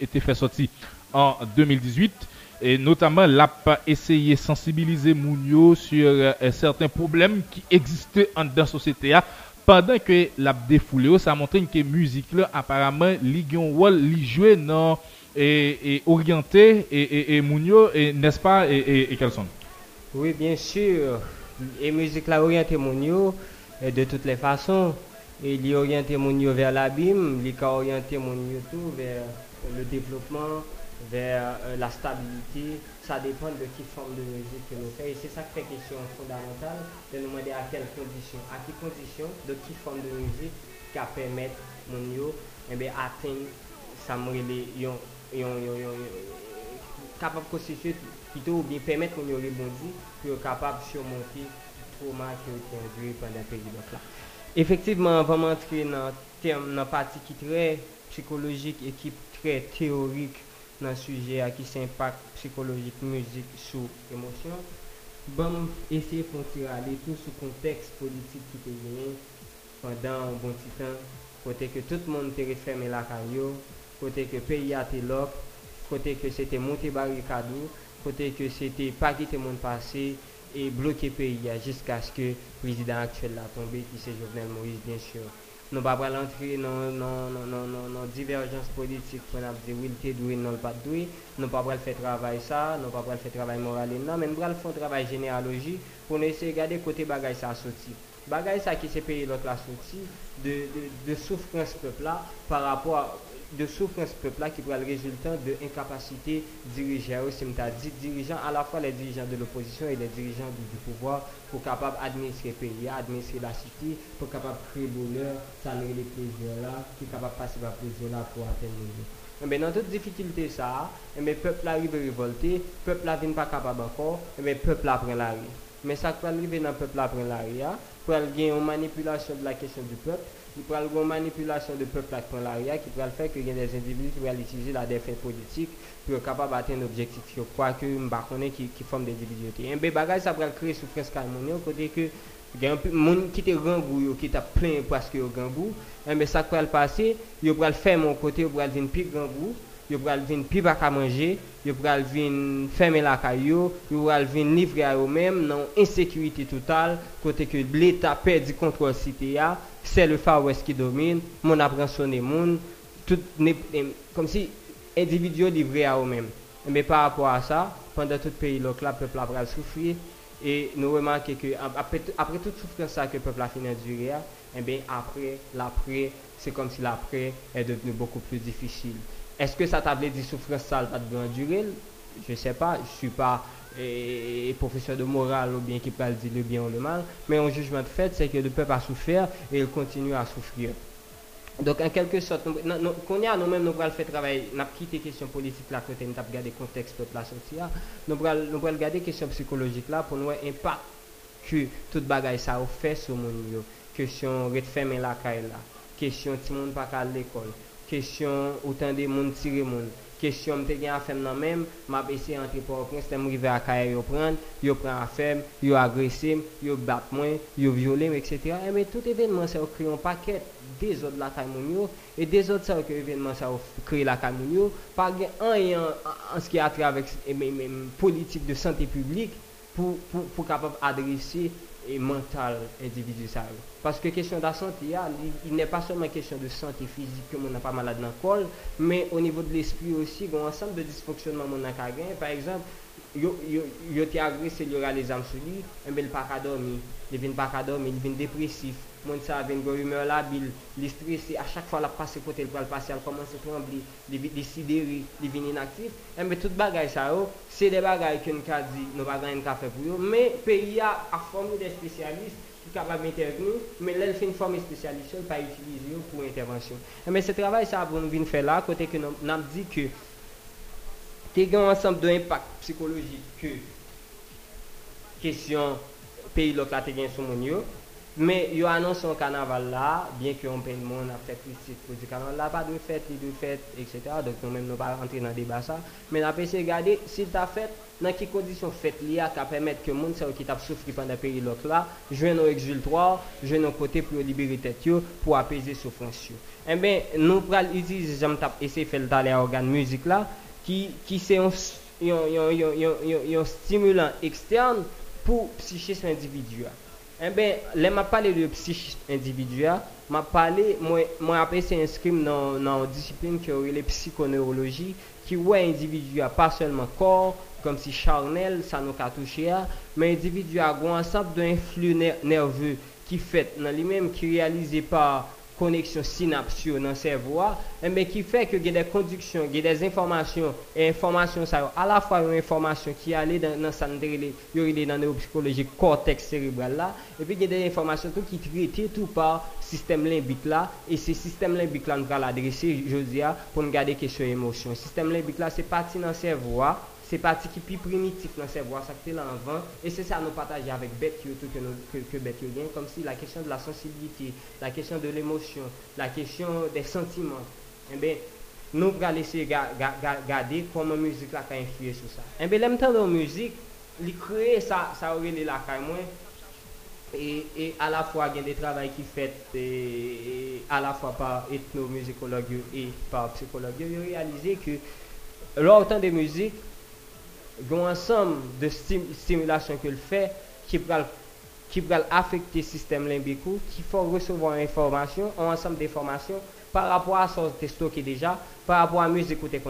était fait sortir en 2018 et notamment l'a essayé de sensibiliser Mounio sur euh, certains problèmes qui existaient en dans la société pendant que l'a défoulé ça montre que musique là apparemment li gen rôle li jouer dans et, et orienté et, et, Mounio n'est-ce pas et, Kelson? Oui, bien sûr. Et musique la oriente mon yo, et de toutes les façons. Il oriente mon yo vers l'abîme, il a orienté mon yo tout vers le développement, vers euh, la stabilité. sa depan de ki fom de muzik ke nou fè. E se sa kre kesyon fondamental de nou mwede a kel kondisyon. A ki kondisyon de ki fom de muzik ka pèmèt moun yo ebe aten sa mwele yon yon yon yon kapab konstituye pito ou bien pèmèt moun yo rebondi pou yo kapab surmonti trouman ki yo kondri pandan peridok la. Efektivman, vaman tre nan term nan pati ki tre psikologik e ki tre teorik nan suje a ki se impak psychologique musique sur émotion. Bon, essayer de aller tout le contexte politique qui était gagné pendant un bon petit temps, côté que tout le monde était refermé la carrière, côté que le pays a été côté que c'était monté barricade, côté que c'était pas quitter le monde passé et bloquer le pays jusqu'à ce que le président actuel l'a tombé, qui c'est Jovenel Moïse, bien sûr. Nous pas entrer dans non, non, non, non, divergence politique pour nous dire oui, le doué, non, pas doué. Nous pouvons pas faire travail ça, nous ne pouvons pas faire travail moral, non, mais nous pouvons faire travail généalogie pour essayer de regarder côté bagage ça sorti. Ça qui s'est payé l'autre la sortie de, de, de souffrance peuple là par rapport de souffrance peuple là qui pourrait le résultat de incapacité dirigeants aussi dit dirigeants à la fois les dirigeants de l'opposition et les dirigeants du, pouvoir pour capable administrer le pays administrer la cité pour capable créer bonheur saluer les plaisirs là qui capable passer par plaisir là pour atteindre le mais dans toute difficulté ça mais peuple arrive révolté peuple là vient pas capable encore mais peuple là prend la rue. Mais ça peut arriver dans le peuple là prend la rue pour gagner une manipulation de la question du peuple il y avoir une manipulation du peuple qui prend l'arrière, qui peut le faire que y ait des individus qui vont utiliser la défaite politique pour être capable d'atteindre l'objectif. Je crois que je qui, qui forme des individus. Un bagage, ça va créer souffrance calmonée, côté que il y a un monde qui te gangou qui t'a plein parce que gangou mais ça peut le passer il va le faire mon côté il va venir plus gangou il va venir plus pas à manger il va venir fermer la caillou il va venir livrer à eux-mêmes dans insécurité totale côté que l'état perd du contrôle cité c'est le Far West qui domine, mon appréhensionné monde, tout comme si individu livré à eux-mêmes. Mais par rapport à ça, pendant tout le pays, le peuple a souffrir et nous remarquons que après, toute souffrance que le peuple a fini d'endurer, et bien après, l'après, c'est comme si l'après est devenu beaucoup plus difficile. Est-ce que ça t'a dire souffrance ça va te durer Je ne sais pas, je ne suis pas eh, professeur de morale ou bien qui peut dire le bien ou le mal, mais un jugement de fait, c'est que le peuple a souffert et il continue à souffrir. Donc, en quelque sorte, qu'on y a, nous-mêmes, nous allons faire travail, nous avons quitté question politique là, côté, nous avons regardé le contexte peuple la sortie là. Nous allons regarder question psychologique là pour nous voir l'impact que toute bagaille ça a fait sur mon yo. Question de fermer la caille là. Question ti moun pas à l'école. Question autant de monde tirer monde. Kesyon mte gen a fem nan menm, map ese antre pou an prens, tem rive a kaye yo pren, yo pren a fem, yo agresim, yo bat mwen, yo violem, etc. Eme, eh, tout evenman sa yo kri yon paket, dezod la kay moun yo, e dezod sa yo kri evenman sa yo kri la kay moun yo, pa gen an yon anski atre avek politik de sante publik pou, pou, pou kapap adresi et mental individu ça parce que question de la santé il, n'est pas seulement question de santé physique que mon n'a pas malade dans le col mais au niveau de l'esprit aussi un ensemble de dysfonctionnement mon a par exemple yo yo yo agressé il y aura les âmes sur lui mais il pas dormir. Il vient pas dormir il vient dépressif. moun sa ven gwo rumeur la bil, li stresi, a chak fwa la pase kote l pral pase, al komanse trembli, li, li sideri, li vin inaktif, mbe tout bagay sa yo, se de bagay ki nou ka di, nou bagay nou ka fe pou yo, me peyi a a formi de spesyalist, ki kapab interveni, me lèl fin formi spesyalist yo, pa utilize yo pou intervensyon. Mbe se travay sa avoun vin fe la, kote ki nou nam di ke, te gen ansanm de impak psikologik ke, kesyon peyi lot la te gen sou moun yo, Men, yo anonson kanaval la, bien ki yon pen moun ap fèt kritik pou di kanaval la, pa dwe fèt, li dwe fèt, etc. Donk nou men nou pa rentre nan deba sa. Men ap ese gade, si ta fèt, nan ki kondisyon fèt li a ka pèmèt ke moun sa ou ki tap soufri panda peri lok la, jwen nou exultoire, jwen nou kote pou yo liberi tèt yo, pou apese soufransyo. En ben, nou pral utize jam tap ese fèl talè a organ müzik la, ki, ki se yon, yon, yon, yon stimulant ekstern pou psichisme individual. Eh ben, lè ma pale de psichist individua, ma pale, mwen apè se inskrim nan, nan disiplin ki ori le psikoneurologi, ki wè individua pa selman kor, kom si charnel, sa nou katouche ya, men individua gwen ansap de influ nerveux ki fèt nan li mèm ki realize pa koneksyon sinapsyo nan servoa, eme ki fe ke gen de konduksyon, gen de informasyon, e informasyon sa yo, ala fwa yo informasyon ki ale dan, nan sandrele, yo ile nan neuropsikolojik korteks cerebral la, epi gen de informasyon tou ki trete tou par sistem limbik la, e se sistem limbik la nou pral adrese, jodi ya, pou nou gade kesyon emosyon. Sistem limbik la se pati nan servoa, se pati ki pi primitif nan servwa sakte la anvan, e se sa nou pataje avek bet yo tou ke, ke, ke bet yo gen, kom si la kesyon de la sensibilite, la kesyon de l'emosyon, la kesyon de sentiman, en ben, nou pra lese ga, ga, ga, gade koman müzik la ka influye sou sa. En ben, lem tan do müzik, li kreye sa, sa ore li la ka mwen, E, e a la fwa gen de travay ki fet e, e, a la fwa par etnomuzikolog yo e par psikolog yo yo realize ke lor tan de muzik il y a un ensemble de stimulation qu'il fait qui peut qui affecter le système limbique, qui faut recevoir information, un ensemble d'informations par rapport à ce que stocké déjà, par rapport à la musique que tu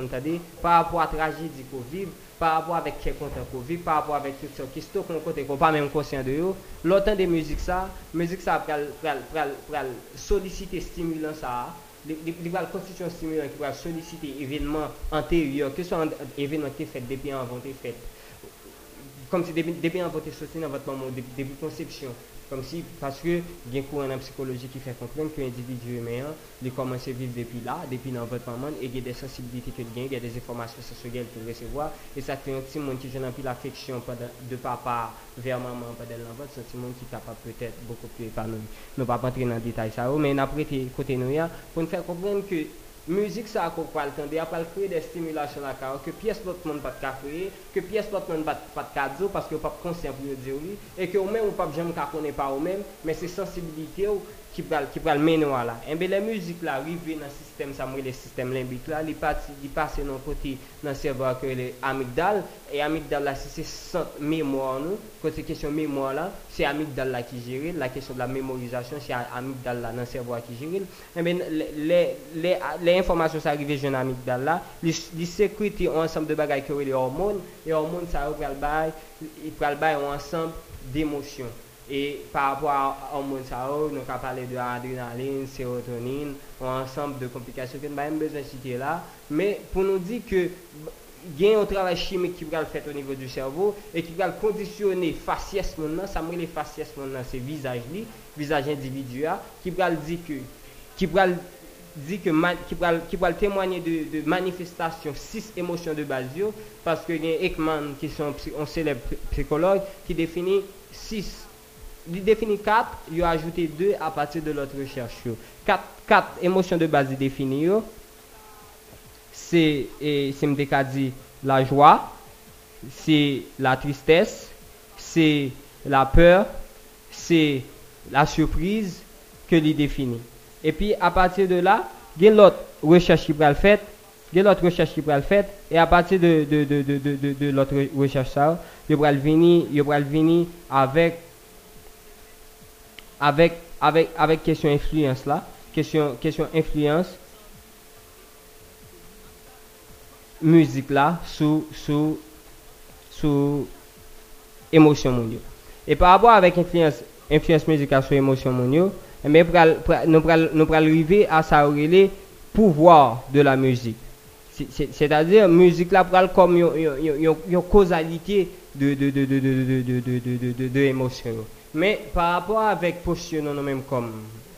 par rapport à la tragédie qu'on vit, par rapport avec quel content qu'on vit, par rapport avec tout ce qui stocke qu'on côté qu'on pas même conscient de eux. L'autant de musique ça, musique ça va solliciter stimulant ça il va constituer un stimulant qui va solliciter événements antérieurs, que ce soit un événement qui est fait depuis avant. Comme si depuis avant, sorti dans votre moment, depuis conception. Comme si, parce que il y a un courant en psychologie qui fait comprendre que l'individu humain, il commence à vivre depuis là, depuis dans votre moment, et il y a des sensibilités qu'il il y a des informations sensorielles qu'il recevoir, et ça fait un petit monde qui n'a plus l'affection de papa vers maman pendant l'enfant, c'est un petit monde qui est capable peut-être beaucoup plus épanoui. Nous ne pas rentrer dans le détail ça, mais a prêté côté nous, pour nous faire comprendre que Muzik sa akon pal tende, apal kreye de stimulasyon akon, ke piyes lot moun pat ka kreye, ke piyes lot moun pat ka dzo, paske ou pap konsyen pou yo diyo li, e ke ou men ou pap jem ka konen pa ou men, men se sensibilite ou, va qui va le là. Et bien la musique là arrive dans le système le système limbique là. Il passe il passe dans côté dans le cerveau que les amygdales. Et amygdale là c'est centre mémoire nous côté question mémoire là c'est amygdale là qui gère la question de la mémorisation c'est amygdale là dans le cerveau qui gère. Et bien les les informations ça arrive jeune amygdale là les sécurité ensemble de bagages que les hormones et hormones ça va le bail il le ensemble d'émotions Et par rapport à hormones, nous avons parlé de adrénaline, sérotonine, un ensemble de complications que nous n'avons pas besoin de citer là. Mais pour nous dire que il y a un travail chimique qui va le faire au niveau du cerveau et qui va le conditionner faciès maintenant, ça me les faciès maintenant, c'est visage li, visage individuel, qui va le dire que qui va que qui va qui va témoigner de, manifestations six émotions de base parce que y a Ekman qui sont un célèbre psy- psychologue qui définit six il définit 4, il a ajouté 2 à partir de l'autre recherche. 4, quatre émotions de base yo. C'est, la joie, c'est la tristesse, c'est la peur, c'est la surprise que il définit. Et puis à partir de là, il y a l'autre recherche qui va le faire, il y a l'autre recherche qui va le faire, et à partir de, l'autre recherche ça, il va venir avec avec avec avec question influence là, question question influence musique là sous sous sous émotion mondiale. Et par rapport avec influence influence musicale sur émotion mondiale, eh pral- nous pral arriver à ça relais pouvoir de la musique. C'est- c'est- C'est-à-dire musique là pral comme une causalité de de de de de de de de de de- de-. Mais par rapport avec posture nous même comme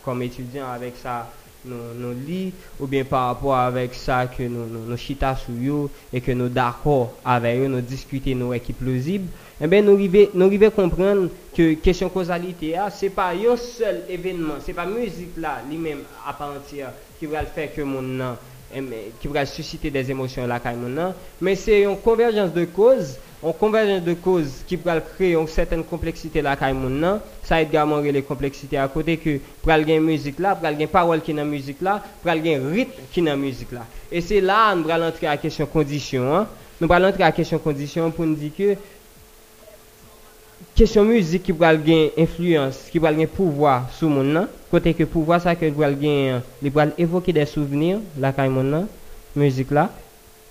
comme étudiants avec ça nous, nous lit ou bien par rapport avec ça que nous nous, chita sur yo et que nous d'accord avec eux nous discuter nous est plausible eh bien nous arriver nous arriver comprendre que question causalité ah, c'est pas un seul événement c'est pas musique là lui-même à part entière qui va le faire que mon nan, eh, qui va susciter des émotions là même mais c'est une convergence de causes une convergence de causes qui va créer une certaine complexité là quand nan. ça également les complexités à côté que pour aller musique là pour aller parole qui dans musique là pour aller rythme qui dans musique là et c'est là nous allons entrer à la question condition hein? nous allons entrer à la question condition pour nous dire que question musique qui va gagner influence, qui va gagner pouvoir sur mon nan, côté que pouvoir ça que va gagner, il va évoquer des souvenirs mon nan, musique là.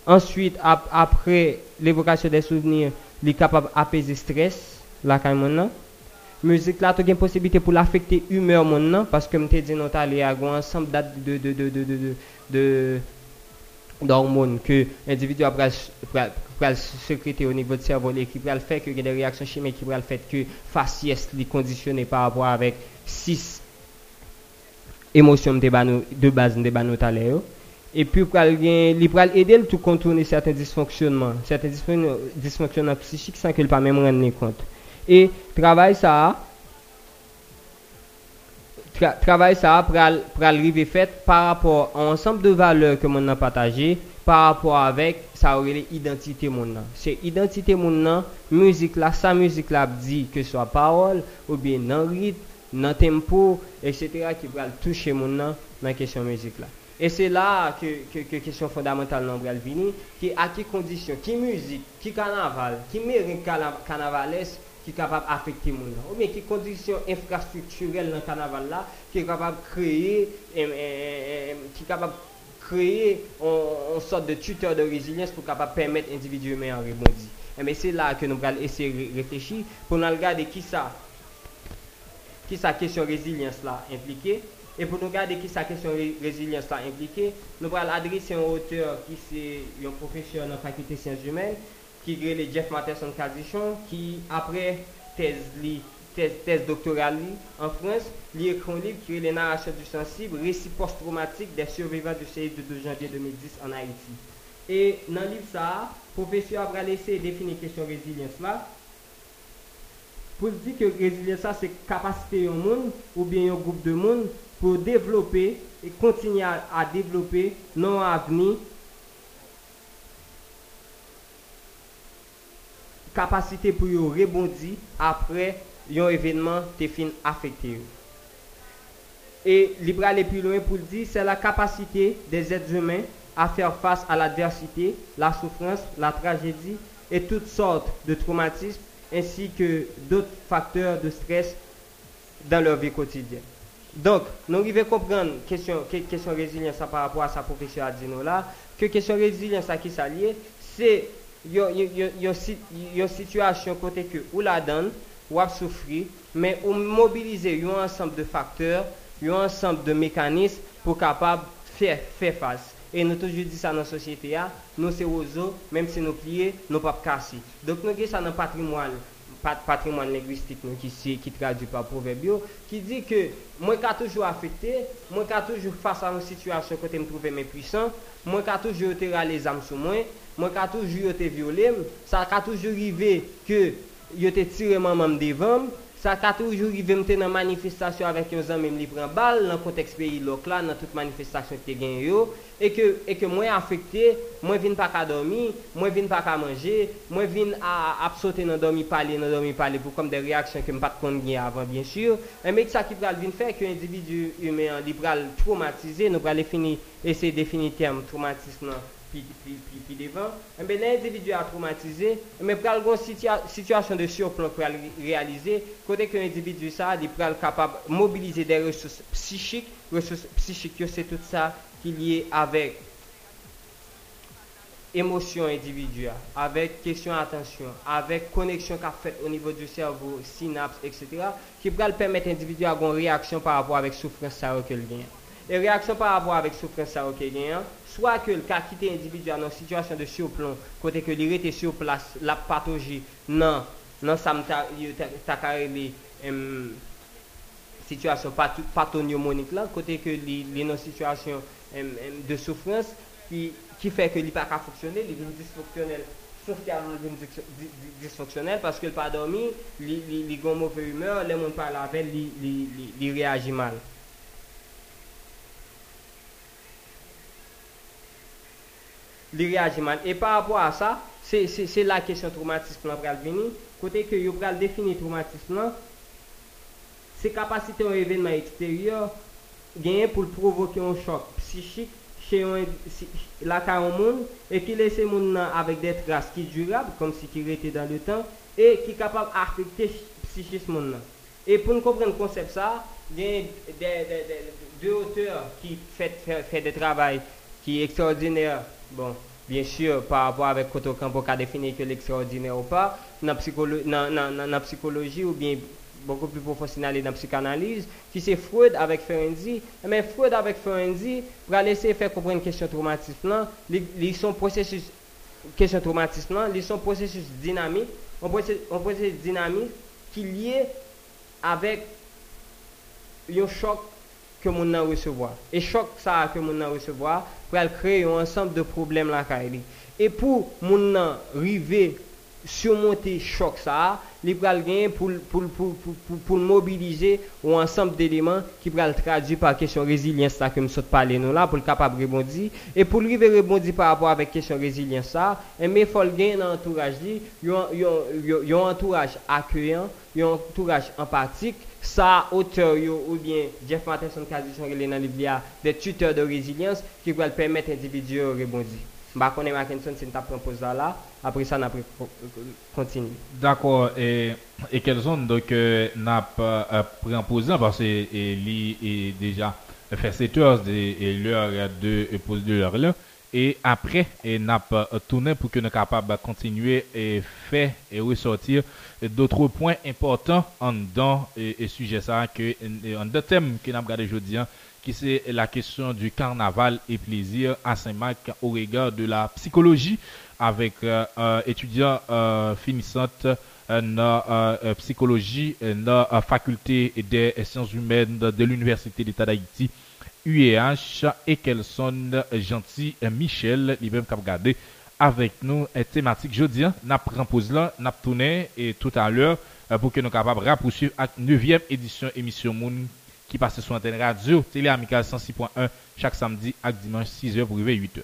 Ensuite ap- après l'évocation des souvenirs, il est capable d'apaiser stress, la caille Musique là, tu as une possibilité pour l'affecter humeur mon parce que m'te dit non t'allé à un ensemble de de de de de de de d'hormones que l'individu a pral pral sécréter au niveau du cerveau et qui pral fait que des réactions chimiques qui pral fait que faciès li conditionner par rapport avec 6 émotions de base de base de et puis pral gen li pral le tout contourner certains dysfonctionnements certains dysfon- dysfonctionnements psychiques sans qu'il pas même rendre compte. Et travail ça tra- travail ça pral pral rive fait par rapport à ensemble de valeurs que mon a partagé par rapport avec ça aurait identité mon c'est identité mon musique là sa musique là dit que soit parole ou bien dans rythme dans tempo etc qui pral toucher mon dans question musique là et c'est là que la question fondamentale de l'ombre qui à qui condition, qui musique, qui carnaval, qui mérite carnavalesque qui est capable d'affecter les gens, ou bien qui condition infrastructurelle dans le carnaval là, qui est capable de créer, eh, eh, eh, qui capable créer une sorte de tuteur de résilience pour capable permettre individuellement un rebondir. Mais c'est là que nous allons essayer de réfléchir pour nous regarder qui ça, qui sa question résilience là impliquée et pour nous regarder qui sa question ré- résilience là impliquée nous allons adresser un auteur qui c'est un professeur dans la faculté de sciences humaines qui est le Jeff Matterson Cadichon qui après thèse thèse, doctorale en France li écrit un livre qui est les narrations du sensible récit post-traumatique des survivants du séisme de 2 janvier 2010 en Haïti. Et dans le livre ça professeur a laissé définir question résilience là pour dire que résilience c'est capacité un monde ou bien un groupe de monde pour développer et continuer à, développer non avenir capacité pour rebondir après un événement te fin affecté et libre aller plus loin pour dire c'est la capacité des êtres humains à faire face à l'adversité, la souffrance, la tragédie et toutes sortes de traumatismes ainsi que d'autres facteurs de stress dans leur vie quotidienne. Donc, nous arrivons à comprendre la question, question résilience par rapport à sa profession à Dino là, que question résilience à qui s'allie, c'est une situation côté que la donne, ou a souffrir, mais on mobilise un ensemble de facteurs, un ensemble de mécanismes pour capable faire, faire face. Et nous toujours dit ça dans la société, hein, nous c'est oiseaux, même si nous plions, nous ne pouvons pas casser. Donc nous avons ça dans le patrimoine. pat, patrimoine linguistique nous, qui, qui traduit par proverbio, qui dit que moi qui toujours affecté, moi qui toujours face à une situation que je me trouvais mépuissant, moi qui toujours été les âmes sur moi, moi qui toujours été violé, ça a toujours arrivé que j'étais tiré maman devant, Sa ka toujou rive mte nan manifestasyon avèk yon zan mèm li pran bal, nan konteks peyi lok la, nan tout manifestasyon te gen yo, e ke, e ke mwen afekte, mwen vin pa ka dormi, mwen vin pa ka manje, mwen vin a apsote nan dormi pale, nan dormi pale pou kom de reaksyon ke m pat kon gen avan, bien e mek sa ki pral vin fe, ke yon individu humen li pral traumatize, nou pral e fini, ese defini term traumatisme nan, pi, pi, pi, pi devan, mbe l'individu a traumatize, mbe pral gon situa situasyon de surplon pral realize, kote ke l'individu sa, li pral kapab mobilize de resous psichik, resous psichik yo se tout sa qui lié avec émotion individuelle, avec question attention, avec connexion qu'a faite au niveau du cerveau, synapse, etc., qui va permettre à l'individu d'avoir une réaction par rapport avec souffrance ça qu'il gagne. Et réaction par rapport avec souffrance ça qu'il gagne, soit que le cas quitté individu dans une situation de surplomb, côté que l'irrité était sur place, la pathologie, non, non, ça me situation pathognomonique là, côté que les non situation de soufrans, ki fe ke li pa ka foksyonel, li vin disfoksyonel, soufyalman vin disfoksyonel, paske l pa dormi, li gon mouve humeur, le moun pa lavel, li reagi mal. li reagi man. E par rapport a sa, se la kesyon traumatisme lan pral veni, kote ke yo pral defini traumatisme lan, se kapasite yon evenman eksteryor, genyen pou l provoke yon chok psichik, che yon laka yon moun, e ki lese moun nan avek det ras ki durab, kom si ki rete dan le tan, e ki kapab afekte psichis moun nan. E pou nou kompren konsep sa, genyen de auteur ki fè de travay ki ekstraordinèr Bon, bien sûr, par rapport avec Koto Kampo ka défini que l'extraordinaire ou pas, nan psychologie ou bien beaucoup plus professionnel dans psychanalyse, qui c'est Freud avec Ferenczi. Mais Freud avec Ferenczi, pour laisser faire comprendre question traumatisme là, ils sont processus question traumatisme là, ils sont processus dynamiques, un processus, un processus dynamique qui est lié avec un choc que moun nan recevoir. Et choc ça que moun nan recevoir, pour créer un ensemble de problèmes là Et pour moun nan river surmonter choc ça, li pral gagner pour pour pour pour pour mobiliser un ensemble d'éléments qui pral traduire par question résilience ça que me saute parler nous là pour le capable rebondir. Et pour lui rebondir par rapport avec question résilience ça, mais faut gagner dans entourage li, un entourage accueillant, un entourage empathique. Sa auteur ou bien Jeff a dit dans le livre des tuteurs de résilience qui peuvent permettre l'individu de rebondir. Mba konen Mackinson si nta pren pos da la, apre sa nan pre kontinu. D'akor, e, e kel zon dok e, nan e, pren pos dan, parce li deja fè 7 heures de l'heure de pos de l'heure la, e apre nan tounen pou ke nan kapab kontinue e fè e ressortir doutre point important an dan e suje sa, an dan tem ki nan gade jodi an, qui c'est la question du carnaval et plaisir à Saint-Marc au regard de la psychologie avec euh, euh étudiant euh, finissante euh, psychologie dans la faculté des sciences humaines de l'université d'État d'Haïti UEH et Kelson Gentil Michel, il même regarder avec nous thématique jeudi. N'a pris pause là, n'a tourné et tout à l'heure euh, pour que nous capables de poursuivre la 9e édition émission Moon qui passe sur l'antenne radio Télé Amical 106.1 chaque samedi à dimanche 6h pour arriver 8h.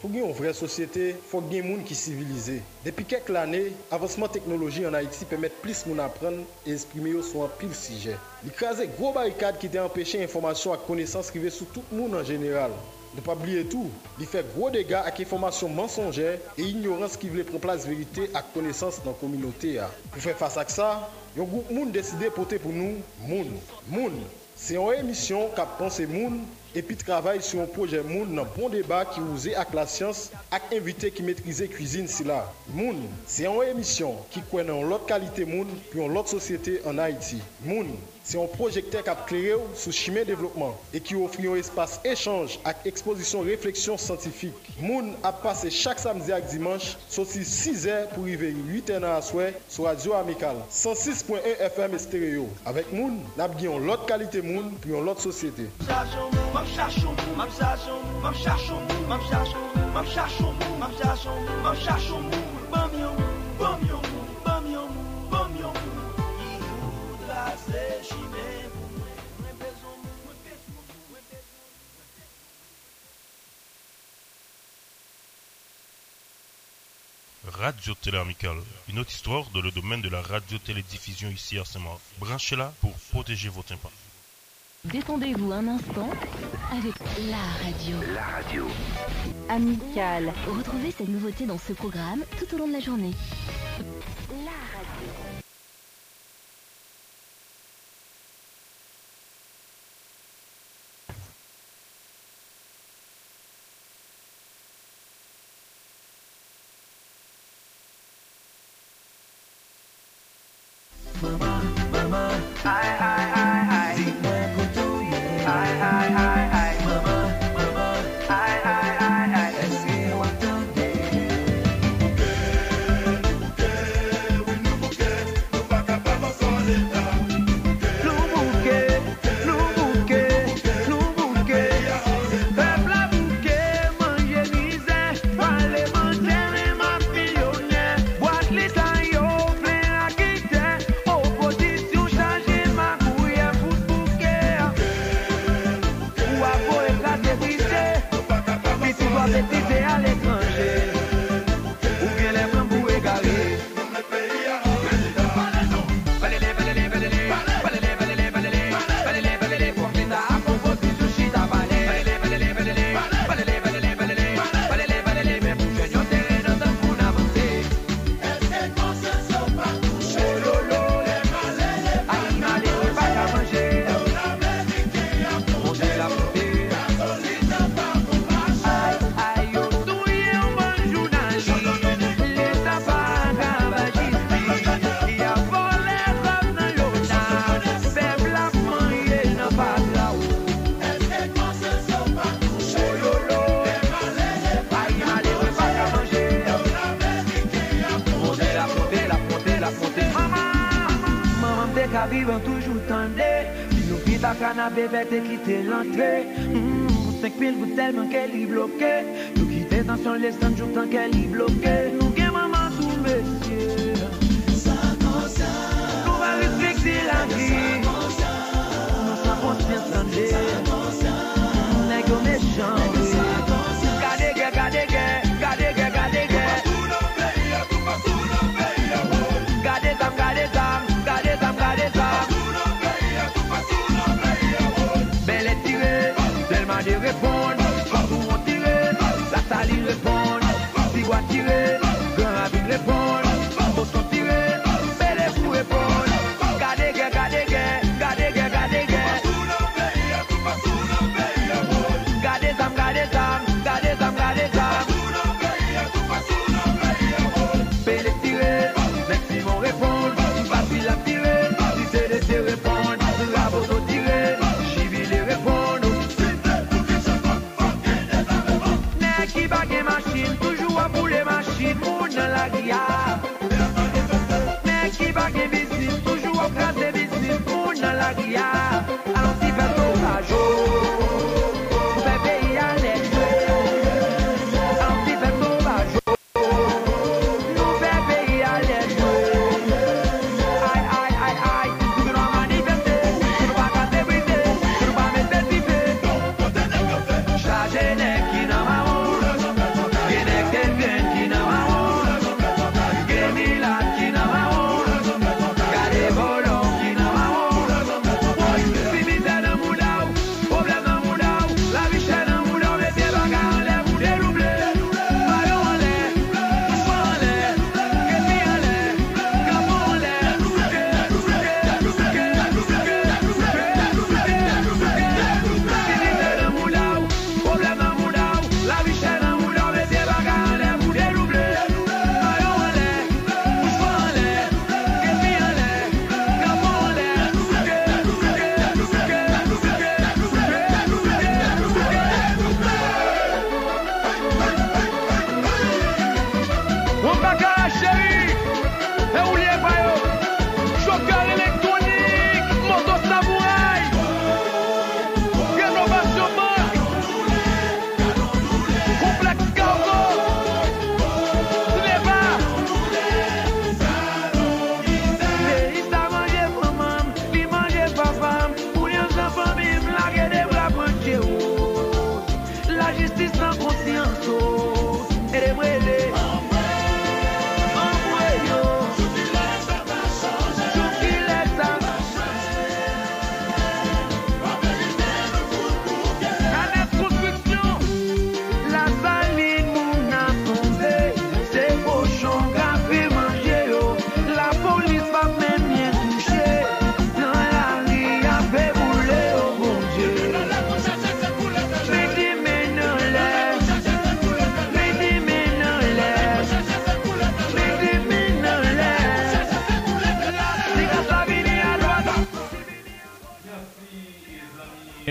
Pour une vraie société, il faut qu'il y ait des gens qui sont civilisés. Depuis quelques années, l'avancement technologique en Haïti permet plus de gens apprendre et exprimer sur un pile sujet. L'écraser gros barricade qui empêché l'information et la connaissance qui sur tout le monde en général. Ne pa bliye tou, li fe gro dega ak informasyon mensonje e ignorans ki vle pren plas verite ak konesans nan kominote ya. Pou fe fasa ak sa, yon goup moun deside pote pou nou Moun. Moun, se yon emisyon kap panse moun epi travay sou yon proje moun nan bon deba ki ouze ak la syans ak invite ki metrize kouzine si la. Moun, se yon emisyon ki kwen nan lot kalite moun pi yon lot sosyete an Haiti. Moun. C'est un projecteur qui a clairé sous chemin développement et qui offre un espace échange avec exposition réflexion scientifique. Moun a passé chaque samedi et dimanche, sorti 6 heures pour arriver 8 heures à soir sur Radio Amical 106.1 FM stéréo. Avec Moun, n'a avons l'autre qualité moun puis en l'autre société. Radio Télé Amicale, une autre histoire dans le domaine de la radio-télédiffusion ici à saint Branchez-la pour protéger vos tympans. Détendez-vous un instant avec la radio. La radio. Amical. Retrouvez cette nouveauté dans ce programme tout au long de la journée.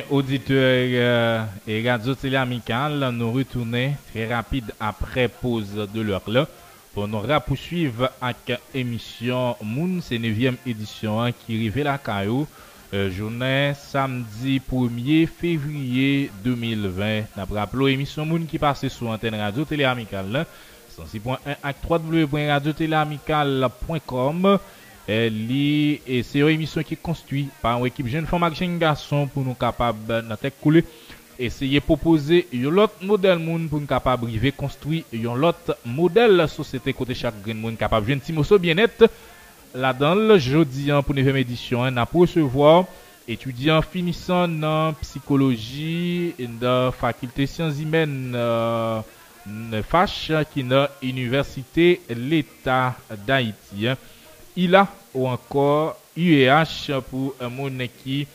Auditeurs euh, et radio télé nous retournons très rapide après pause de l'heure là pour nous poursuivre avec émission Moon, c'est 9e édition hein, qui arrive la Caillou. Euh, journée samedi 1er février 2020. D'après rappelé émission Moon qui passe sur antenne radio télé amicale là, 106.1 avec www.radiotéléamicale.com. Euh, Eh, li, e se yo emisyon ki konstwi pa an ekip jen fomak jen gason pou nou kapab eh, nan tek koule. Eseye popoze yon lot model moun pou nou kapab rive konstwi yon lot model sosete kote chak gen moun kapab jen ti moso bienet. La dan le jodi an pou nevem edisyon an apou sevo etudyan finisan nan psikoloji nan fakilte siyans imen euh, fache ki nan Universite l'Etat d'Haïti. Hein. il a ou encore UEH pour un monde qui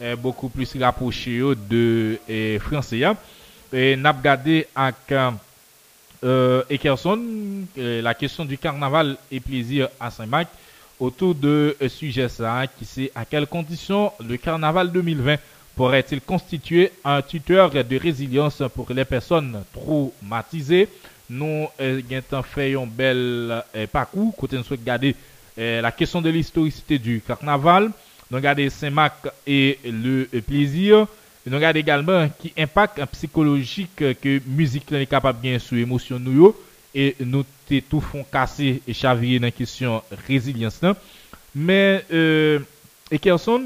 est beaucoup plus rapproché de eh, français hein. et n'a regardé avec euh, Ekerson euh, la question du carnaval et plaisir à Saint-Marc autour de euh, sujet ça qui c'est à quelles conditions le carnaval 2020 pourrait-il constituer un tuteur de résilience pour les personnes traumatisées? Nous euh, avons fait un bel euh, parcours côté nous souhaite garder euh, la question de l'historicité du carnaval. Nous regardons Saint-Marc et le euh, plaisir. Nous regardons également qui impact psychologique que musique là est capable bien sur émotion nous et nous tout font casser et chavirer dans la question résilience mais euh, Ekerson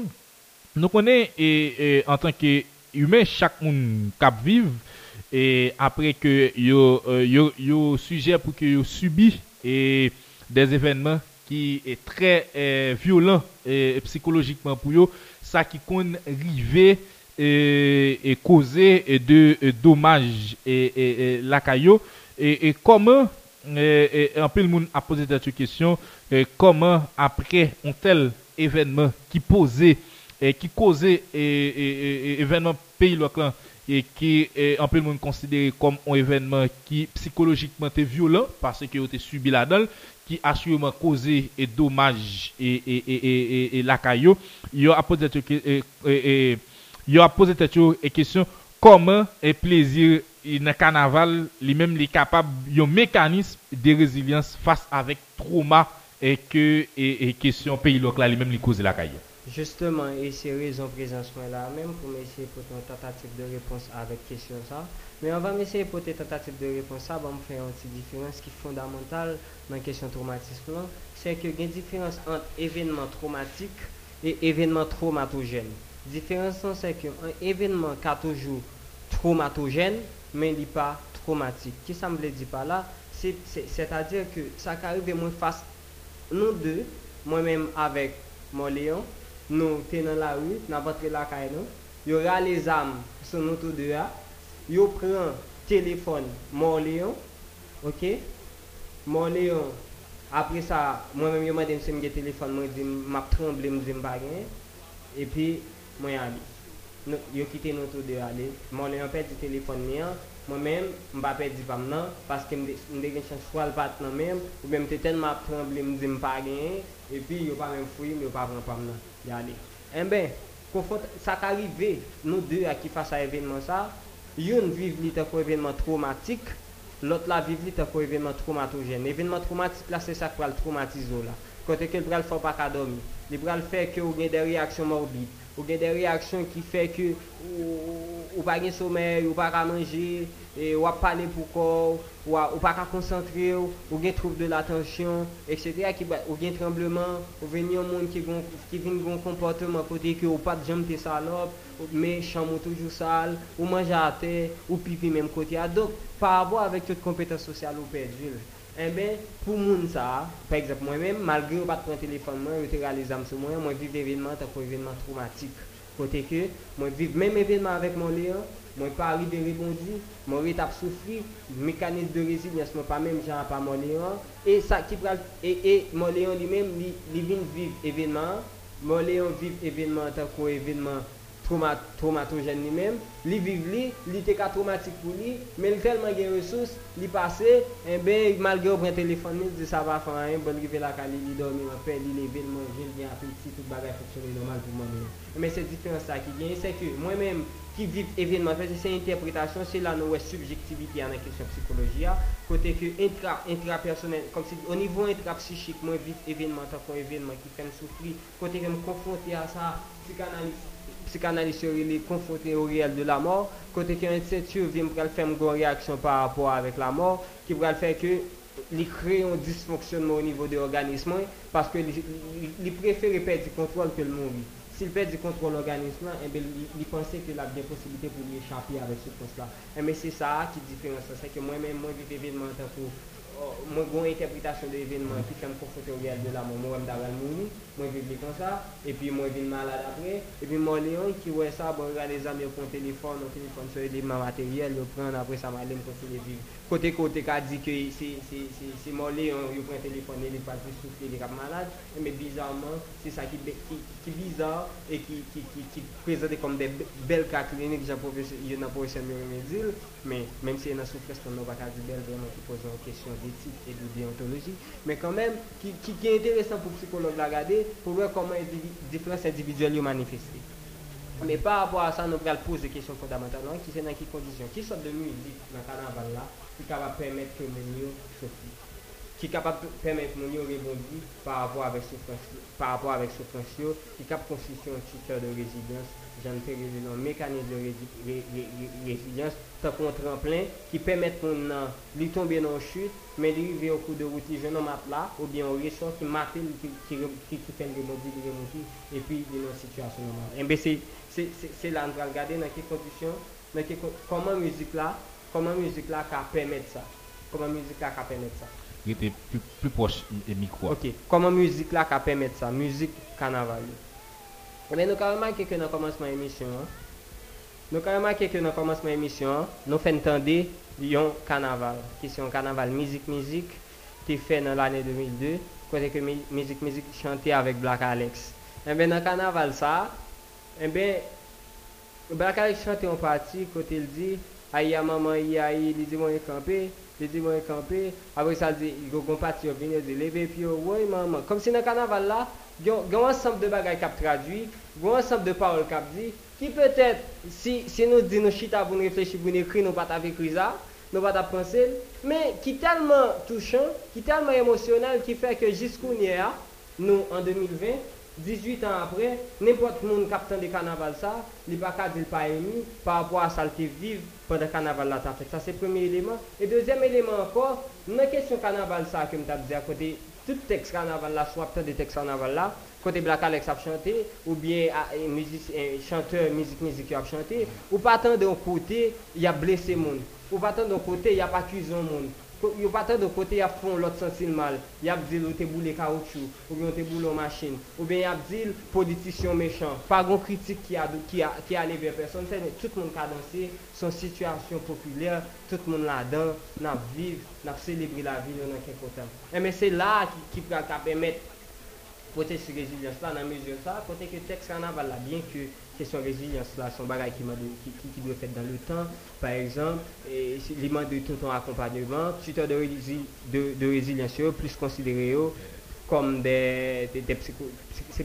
nous connaissons et, et en tant qu'humain chaque monde cap vivre et après que yo euh, yo yo sujet pour que et des événements ki e tre eh, violent e, e, psikologikman pou yo, sa ki kon rive e, e koze e de domaj e lakayo, e koman, anpil moun ap pose datu kesyon, koman apre an tel evenman ki pose, ki koze evenman peyi lok lan, e ki anpil moun konsidere kom an evenman ki psikologikman te violent, parce ki yo te subi la dal, qui a sûrement causé et dommages et, et, et, et, la caillou il a posé cette question comment est plaisir dans le carnaval lui-même est capable un mécanisme de résilience face avec trauma et que et, question pays local lui-même lui la caillou Justement, et c'est raison présence là même pour m'essayer pour une tentative de réponse avec question ça. Mais on va m'essayer pour une tentative de réponse va me faire une petite différence qui est fondamentale dans la question traumatisme c'est que y a une différence entre événement traumatique et événement traumatogène. Différence là, c'est qu'un événement qui a toujours traumatogène, mais il n'est pas traumatique. Qui ça me dit par là? C'est- c'est- C'est-à-dire que ça arrive moi face nous deux, moi-même avec mon Léon, nous sommes dans la rue, nous avons la caille il y aura les âmes sur nous tous deux, yo pren telefon Morleon, ok, Morleon, apre sa, mwen mwen yo mwen dem se mge telefon, mwen di map tremble e mwen di mba gen, epi mwen yami. No, yo kite nou tou de ale, Morleon pe di telefon niyan, Mwen men, mba pe di pam nan, paske mde gen chan chwal pat nan men, ou men mte ten map tremble mdi mpa gen, epi yo pa men fwi, yo pa pran pam nan. Yade. En eh ben, kon fote, sa ka rive, nou de a ki fasa evenman sa, une vive li un événement traumatique, l'autre la vive li un événement traumatogène. Événement traumatique c'est ça qui va le traumatiser. Quand bras le fait pas dormir, le bras le fait que vous avez des réactions morbides, vous avez des réactions qui fait que ou pas de sommeil, ou pas à manger, ou pas parler pour corps, ou ou pas à concentrer, ou avez trouble de l'attention, etc. qui ou bien tremblement, ou venir un monde qui qui vient un comportement côté que ou pas de jambe tes salope, ou- mais chambre toujours sale, ou manger à terre, ou pipi même côté. Ah, Donc par rapport avec toute compétence sociale ou perdu. Eh bien, pour moun ça, par exemple, moi-même, malgré que pas de prendre téléphone, je âmes sur moi, moi, je vis l'événement tant événement traumatique. Kote ke, mwen viv menm evenman avèk mwen leyon, mwen pari de rebondi, mwen ret ap soufri, mekanisme de rezilyans mwen pa menm jan pa mwen leyon, e sa ki pral, e, e mwen leyon li menm li, li vin viv evenman, mwen leyon viv evenman tan ko evenman traumatogen li men, li viv li, li te ka traumatik pou li, men li telman gen resous, li pase, en ben malge ou pren telefon ni, di sa va fan en, bon rive la ka li li dormi an pe, li leve, li manje, li gen apeti, tout bagay foksyone normal pou man bon. men. Men se diferans sa ki gen, se ke mwen men ki viv evenman, fè se se interpretasyon, se la nou wè subjektiviti an an kesyon psikoloji ya, kote ke intra, intra personel, kom si o nivou intra psichik mwen viv evenman, ta kon evenman ki fèm soufri, kote ke m konfronte a sa, psikanalist, psychanalyste est confronté au réel de la mort, côté que l'institut vient pour faire une réaction par rapport avec la mort, qui va faire que il crée un dysfonctionnement au niveau de l'organisme parce que il préfère perdre du contrôle que le mourir. S'il perd du contrôle de l'organisme, eh il, pensait qu'il a bien possibilité pour lui échapper avec ce poste-là. Eh, mais c'est ça qui est différent. C'est que moi-même, moi, je événement en tant que moi, j'ai une interprétation de l'événement qui fait me confronter au réel de la je vais mourir, moi, je vis comme ça, et puis moi, je vis malade. Et puis, moi, Léon, qui voit ça, bon, regarde les amis, prend téléphone, au téléphone sur les matériels, le prend, après ça, je vais continuer vivre. Côté côté qui a dit que c'est Léon, il prend téléphone, il est pas plus soufflé, il malade. Mais bizarrement, c'est ça qui, qui, qui est bizarre et qui, qui, qui, qui présente comme des belles cas cliniques, j'ai un professeur Muriel mais même si il y a souffrance, on n'a pas dire belle, vraiment, qui pose une question d'éthique et de déontologie, mais quand même, qui, qui, qui est intéressant pour le psychologue de regarder, pour voir comment les différences individuelles sont manifestées. Mais par rapport à ça, nous allons poser des questions fondamentales, qui c'est dans quelles conditions, qui sorte de musique dans le carnaval là, qui est capable de permettre que les souffrent qui est capable de permettre mon rebondir par rapport avec souffrance, par rapport avec qui est capable de un tuteur de résilience, j'en fais un mécanisme de résilience, tant qu'on tremplin, qui permet qu'on lui tomber dans la chute, mais lui arriver au coup de route, je n'en là, ou bien au ressort qui mate, qui, qui, qui, qui fait le rebondir, et puis il est dans une situation normale. Bien c'est là, on va regarder Koman müzik la ka pemet sa? Koman müzik la ka pemet sa? Gete pli poch e mikwa. Ok, koman müzik la ka pemet sa? Müzik kanaval yo. Eh Men nou ka remake ke nan komanseman emisyon an. Nou ka remake ke nan komanseman emisyon an, nou fen tende yon kanaval. Ki se yon kanaval mizik-mizik, te fe nan l ane 2002, kote ke mizik-mizik chante avèk Black Alex. Eh enbe nan kanaval sa, eh enbe Black Alex chante yon pati kote l di... Aya maman yi a yi, li di mwen yi kampe, li di mwen yi kampe, avwe sa di, yi go kompati yo vini, yo di leve pi yo, woy maman. Kom si nan kanaval la, yon ansamp de bagay kap tradwi, yon ansamp de parol kap di, ki petet, si, si nou di nou chita pou nou reflechi, pou nou ekri, nou pat avikri za, nou pat ap pensel, men ki telman touchan, ki telman emosyonal, ki fe ke jiskou nye a, nou an 2020, 18 an apre, nepot moun kapten de kanaval sa, li baka dil pa emi, pa apwa sal te viv, pendant le carnaval là fait. Ça c'est le premier élément. Et deuxième élément encore, dans la question carnaval ça que je dit à côté tout texte carnaval là, soit des textes carnaval là, côté Black Alex a chanté, ou bien un chanteur musique musique a chanté, ou pas tant d'un côté, il y a blessé monde, ou pas tant d'un côté, il y a pas accusé monde. yo patan do kote yap fon lot sentil mal, yap dil ou te boule kaoutchou, ou bien te boule ou machin, ou bien yap dil politisyon mechant, pa gon kritik ki, a, ki, a, ki ale ver person, se ne tout moun ka dansi, son situasyon popüler, tout moun la dan, nap viv, nap selebri la vil yo nan ken potan. E men se la ki, ki pral ka pemet protège résilience là dans mesure ça côté que texte carnaval là bien que question résilience là son bagage qui qui, qui, qui doit faire dans le temps par exemple et l'élément de tout ton accompagnement tuteur de, de, de résilience plus considéré comme des, des, des psycho,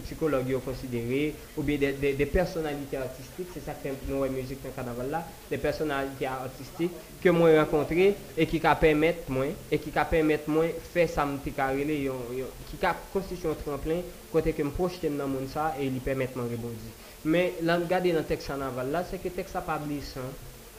psychologues considérés, ou bien des, des, personnalités artistiques, c'est ça que nous musique dans le carnaval là, des personnalités artistiques que moi rencontré et qui ca permettre moi et qui ca permettre moi faire ça qui ca constituer un tremplin côté que me projeter dans le monde et lui permettre de rebondir. Mais là, regardez dans le texte carnaval, là, c'est que le texte n'a pas blessant.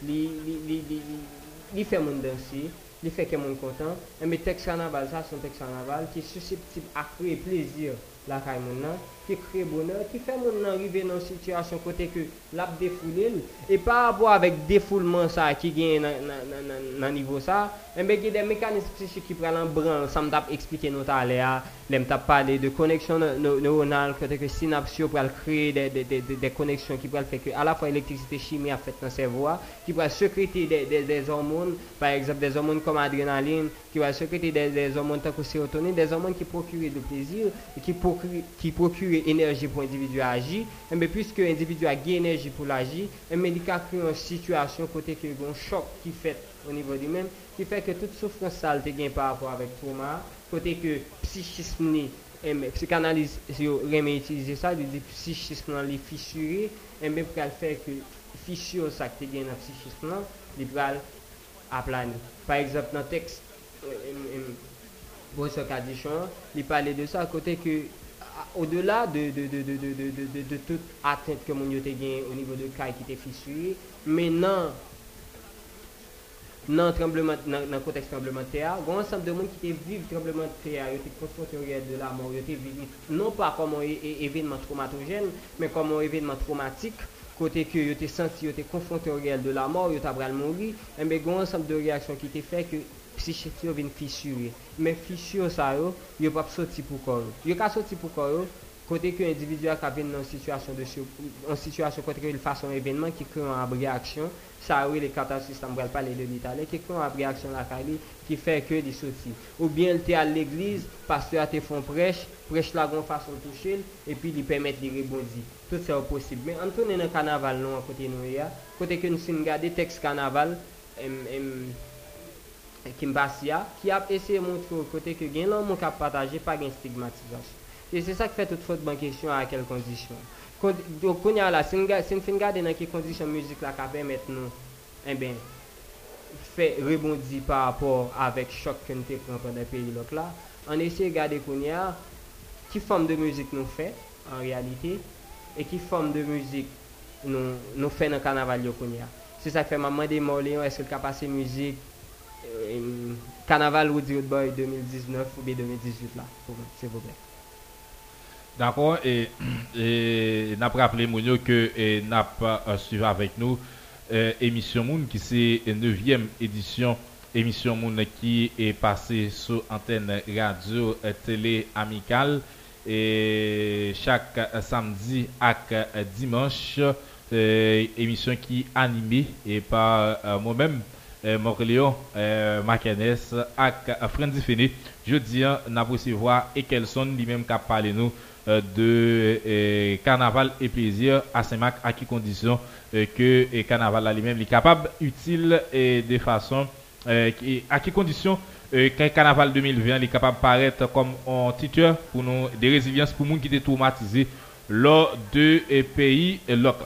Il fait mon danser, li feke moun kontan. Eme tek sa naval sa son tek sa naval ki susceptib akre plezir la kay moun nan. ki kre bonan, ki fè moun nan rive nan situasyon kote ke lap defoulil, e pa apwa avèk defoulman sa ki gen nan, nan, nan, nan nivou sa, mbe gen de mekanism psichik ki pralan bran, sa m tap eksplike nou ta ale a, lem tap pale de koneksyon neuronal, kote ke sinapsyo pral kre de, de, de, de koneksyon ki pral fè ke a la fwa elektrisite chimia fèt nan servoa, ki pral sekrete de hormon, par exemple de hormon kom adrenalin, ki pral sekrete de hormon tako serotonin, de hormon ki prokure de plezir, ki prokure kreye enerji pou individu aji, mbe eh pwiske individu a ge enerji pou l'aji, mbe eh li ka kreye an situasyon kote ki yon chok ki fet o nivou di men, ki fek ke tout soufran sal te gen par rapport avek trauma, kote ke psichisme ni, eh mbe psikanalize si yo reme itilize sa, li di psichisme nan li fissure, mbe pral fek fissure sa ki te gen nan psichisme nan, li pral aplani. Par exemple nan tekst, mbe, mbe, Boso Kadichon, li pale de sa kote ke au-delà de, de, de, de tout atteinte ke moun yo te gen ou nivou de kaj ki te fisye, men non, nan nan konteks tremblemente non, non a, gwen ansam de moun ki te vive tremblemente a, yo te konfronte yo de la moun, yo te vive non pa komon evenman traumatogen, men komon evenman traumatik, kote ke yo te senti, yo te konfronte yo de la moun, yo tabral moun ri, men gwen ansam de reaksyon ki te fek, yo psichik yo vin fichurye. Men fichyo sa yo, yo pap soti pou kor yo. Yo ka soti pou kor yo, kote ki yo individwa ka vin nan situasyon de chou, nan situasyon kote ki yo fason evenman ki kre an ap reaksyon, sa yo le katasis tan bral pale de l'Italè, ki kre an ap reaksyon la kali, ki fè ke di soti. Ou bien te al l'eglize, paste a te fon prech, prech la gon fason touche l, epi li pemet li rebondi. Tout se ou posib. Men an tonen nan kanaval nou an kote nou ya, kote ki nou sin gade teks kanaval, em, em, Kimbasia, ki ap eseye montre ou kote ke gen lan moun kap pataje pa gen stigmatizasyon. E se sa ki fe tout fote ban kesyon a akel kondisyon. Do konya la, se n fin gade nan ki kondisyon müzik la ka pemet nou, en ben, fe rebondi pa rapor avek chok ke nte pran pa de peyi lok la, an eseye gade konya ki fom de müzik nou fe, an realite, e ki fom de müzik nou, nou fe nan kanaval yo konya. Se sa ki fe maman de mou leyon, eske l ka pase müzik, euh, Carnaval Woody Road Boy 2019 ou bien 2018 là, s'il vous plaît. D'accord, et, et n'a pas rappelé Mounio que n'a pas euh, suivi avec nous euh, émission Moun qui c'est 9e édition émission Moun qui est passée sur antenne radio télé amicale et chaque samedi et dimanche émission qui est animée et par moi-même eh, Morleon, eh, Makenes, eh, Fini. Je dis, eh, nous avons voir Ekelson, lui-même qui a parlé nous eh, de carnaval et plaisir à Saint-Marc, à qui condition que eh, carnaval lui-même est capable, utile et de façon, eh, à qui condition euh, qu'un carnaval 2020 est capable de paraître comme un titre pour nous, des résiliences pour nous qui étaient traumatisés lors de eh, pays locaux.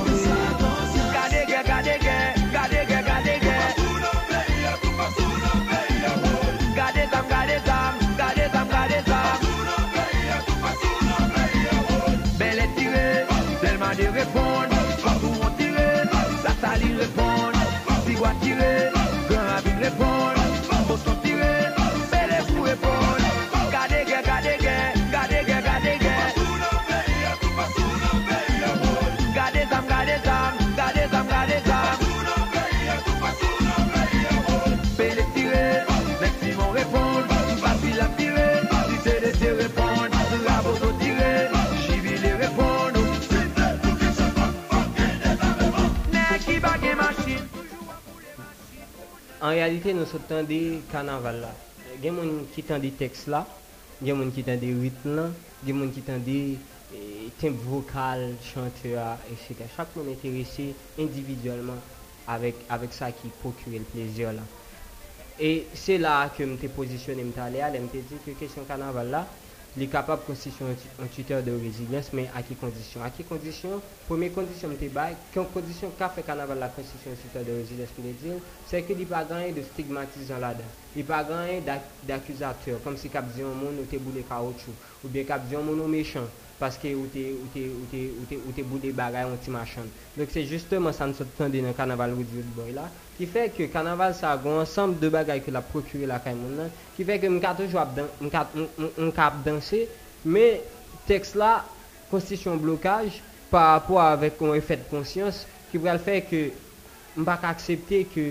répondre, pas tout on tirer, répond. an realite nou sou tan de kanaval la. Gen moun ki tan de teks la, gen moun ki tan de ritm la, gen moun ki tan de eh, temp vokal, chanteur, etc. Chak moun enterese individuelman avek sa ki pokure l plezyor la. E se la ke mte posisyone mte ale ale, mte di ke kesyon kanaval la, li kapap konstitusyon an tuteur de rezilyans men a ki kondisyon. A ki kondisyon, pweme kondisyon mte bay, kon kondisyon ka fe kanaval la konstitusyon an tuteur de rezilyans mwen dil, se ke li pa ganyen de stigmatizan la dan. Li pa ganyen d'akuzateur, kom si kap diyon moun ou te boule kaoutchou, ou bien kap diyon moun ou mechant. paske ou te, te, te, te bou de bagay an ti machan. Dok se justeman sa nou tande nan kanaval Woodwood Boy la, ki fe ke kanaval sa agon ansanm de bagay ke la prokure la kay moun nan, ki fe ke mka toujwa mka ap dansi, me teks la konstisyon blokaj par apwa avek kon efet konsyans, ki pral fe ke mbak aksepte ke,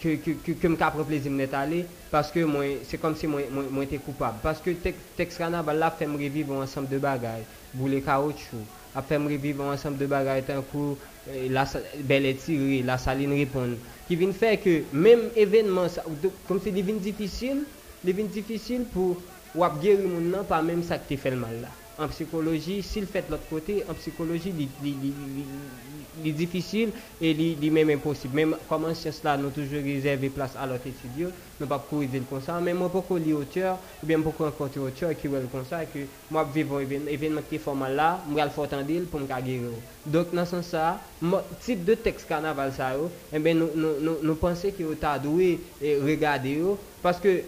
ke, ke, ke mka preplezi mnet ale, Paske mwen, se kom se mwen, mwen, mwen te koupab. Paske tek, teks kanabal la fèm reviv an ansam de bagay. Boulè kaoutchou. A fèm reviv an ansam de bagay tan kou la belè tiri, la salin ripon. Ki vin fè ke mèm evenman sa, kom se li vin difisil, li vin difisil pou wap geri moun nan pa mèm sa ki te fèl mal la. An psikoloji, si l fèt l ot kote, an psikoloji li, li, li, li li difisil e li, li menm imposib. Menm koman siyans la nou toujou rezerve plas alot etudyo, nou pa pou idil konsan, menm mwen poko li oteur, mwen poko renkonte oteur ki wèl konsan, ki mwen vivon even, evenman ki forman la, mwen al fotan dil pou mka gire ou. Dok nan san sa, mwen tip de tekst kanaval sa ou, mwen eh nou, nou, nou, nou pense ki ou ta dwe e regade ou, paske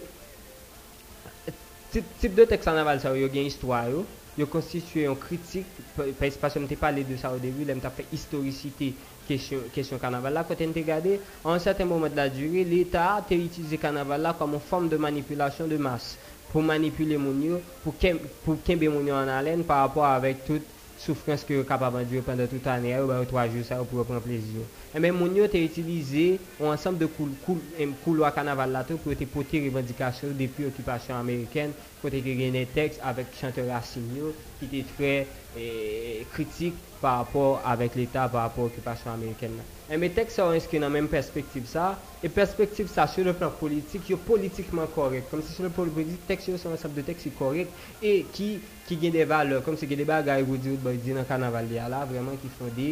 tip, tip de tekst kanaval sa ou yo gen histwa ou, yo, yo constitué une critique p- parce parce que je parlé de ça au début là m'ta fait historicité question question carnaval. Là quand on regardé à un certain moment de la durée l'état a utilisé carnaval là comme une forme de manipulation de masse pour manipuler mon yo pour kem- pour kembe mon yo en haleine par rapport avec toute souffrance que vous capable pendant toute l'année ou bien trois jours ça pour prendre plaisir. Et même mon t'es utilisé un ensemble de coul, coul, em, couloir carnaval là pour te porter revendication depuis l'occupation américaine côté que gagné texte avec chanteur Racine qui était très eh, critique par rapport avec l'état par rapport à l'occupation américaine E me tek sa ou inskri nan menm perspektiv sa, e perspektiv sa sou le plan politik, yo politikman korek. Kom se sou le plan politik, tek se yo son ansap de tek si korek, e ki, ki gen de vale, kom se gen de bagay wou di ou dboy di nan kanaval di ala, vreman ki fondi,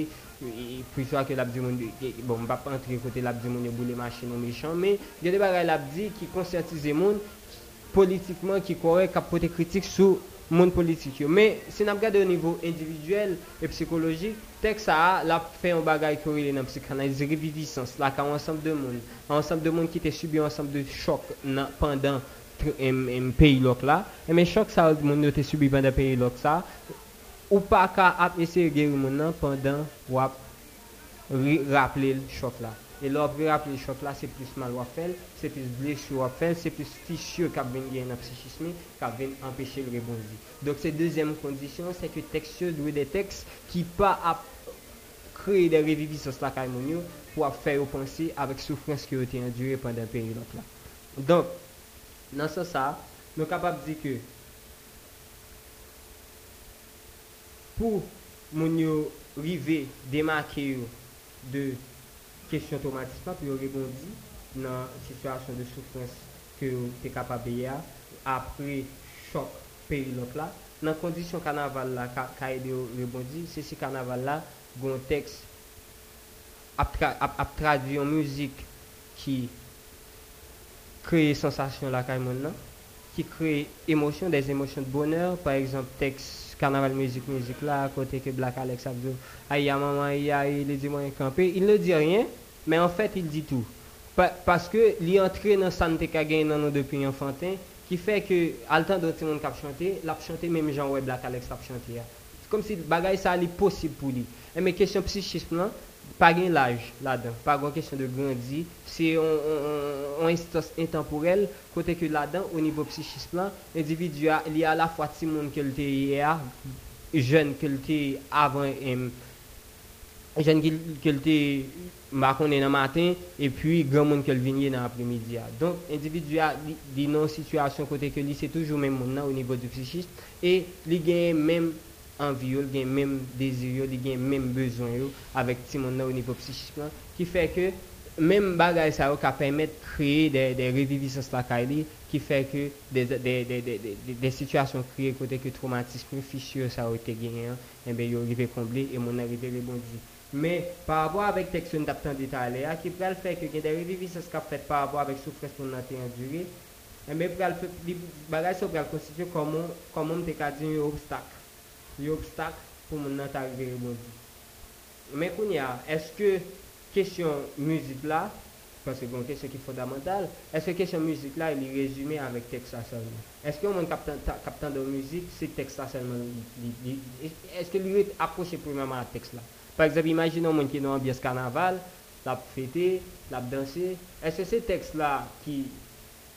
pou fwa ke labdi moun, bon, mpa pa antre kote labdi moun yo boule machin ou mechan, me gen de bagay labdi ki konsyantize moun, politikman ki korek apote kritik sou moun politik yo. Men, se nap gade o nivou individuel e psikologik, tek sa a, la fe yon bagay korele nan psikanaliz, revivisans, la ka ansanm de moun, ansanm de moun ki te subi ansanm de chok nan pandan peyi lok la, e men chok sa ou moun yo te subi pandan peyi lok sa, ou pa ka ap ese geri moun nan pandan wap raple chok la. E lò vre ap le chok la, se plis mal wafel, se plis blesyo wafel, se plis fichyo kap ven gen nan psichisme, kap ven empeshe l rebondi. Dok se dezem kondisyon, se ke teksyo dwe de teks ki pa ap kreye de revivi sos la kaymon yo, pou ap fè yo pensi avèk soufrans ki yo te endure pandan peryodot la. Donk, nan sa sa, nou kapap di ke, pou moun yo rive demake yo de kesyon tomatisman pou yo rebondi nan situasyon de soufrans ke yo te kapab ye a apre chok perilop la nan kondisyon kanaval la ka, ka e de yo rebondi se si kanaval la gon teks ap, tra, ap, ap tradiyon mouzik ki kreye sensasyon la kay moun nan ki kreye emosyon, des emosyon de boner par exemple teks carnaval musique musique là côté que Black Alex a dit aïe maman aïe il dit moi camper il ne dit rien mais en fait il dit tout. Pa- parce que est entré dans santé qu'a gagné dans nous depuis enfantin qui fait que à temps d'autres monde cap chanter l'a chanter même Jean ouais Black Alex l'a chanter c'est comme si le bagage ça allait possible pour lui. Et mais question psychisme là pas gain l'âge là-dedans. Pas une question de grandir. C'est un, un, un instance intemporelle côté que là-dedans au niveau psychisme l'individu a à la fois petit monde que le était hier jeune le était avant jeune le était dans le matin et puis grand monde le vient dans l'après-midi donc individu a dit situation côté que lui c'est toujours même monde au niveau du psychisme. Et il gagne même anvi yo, gen menm dezir yo, gen menm bezon yo, avèk ti moun nan ou nivou psichikman, ki fè ke menm bagay sa yo ka pèmèt kreye de, de revivisans lakay li, ki fè ke de, de, de situasyon kreye kote ke traumatisme fichyo sa yo te genyen, enbe yo rive komble, e moun nan rive rebondi. Men, par abwa avèk teksyon tap tan detale a, ki pral fè ke gen de revivisans kap fèt par abwa avèk soufres moun nan te endure, enbe pral bagay sa so pral konstituye komon, komon te ka diyon yo obstak. Un obstacle pour mon arriver mais qu'on y a est-ce que question musique là, parce que c'est une question qui est fondamentale, est-ce que question musique là, il est résumé avec texte seulement Est-ce que mon captant de musique, c'est texte seulement Est-ce que lui est approché premièrement à texte là? Par exemple, imaginons mon qui est dans l'ambiance carnaval, l'a fêté, l'a dansé, est-ce que c'est texte là qui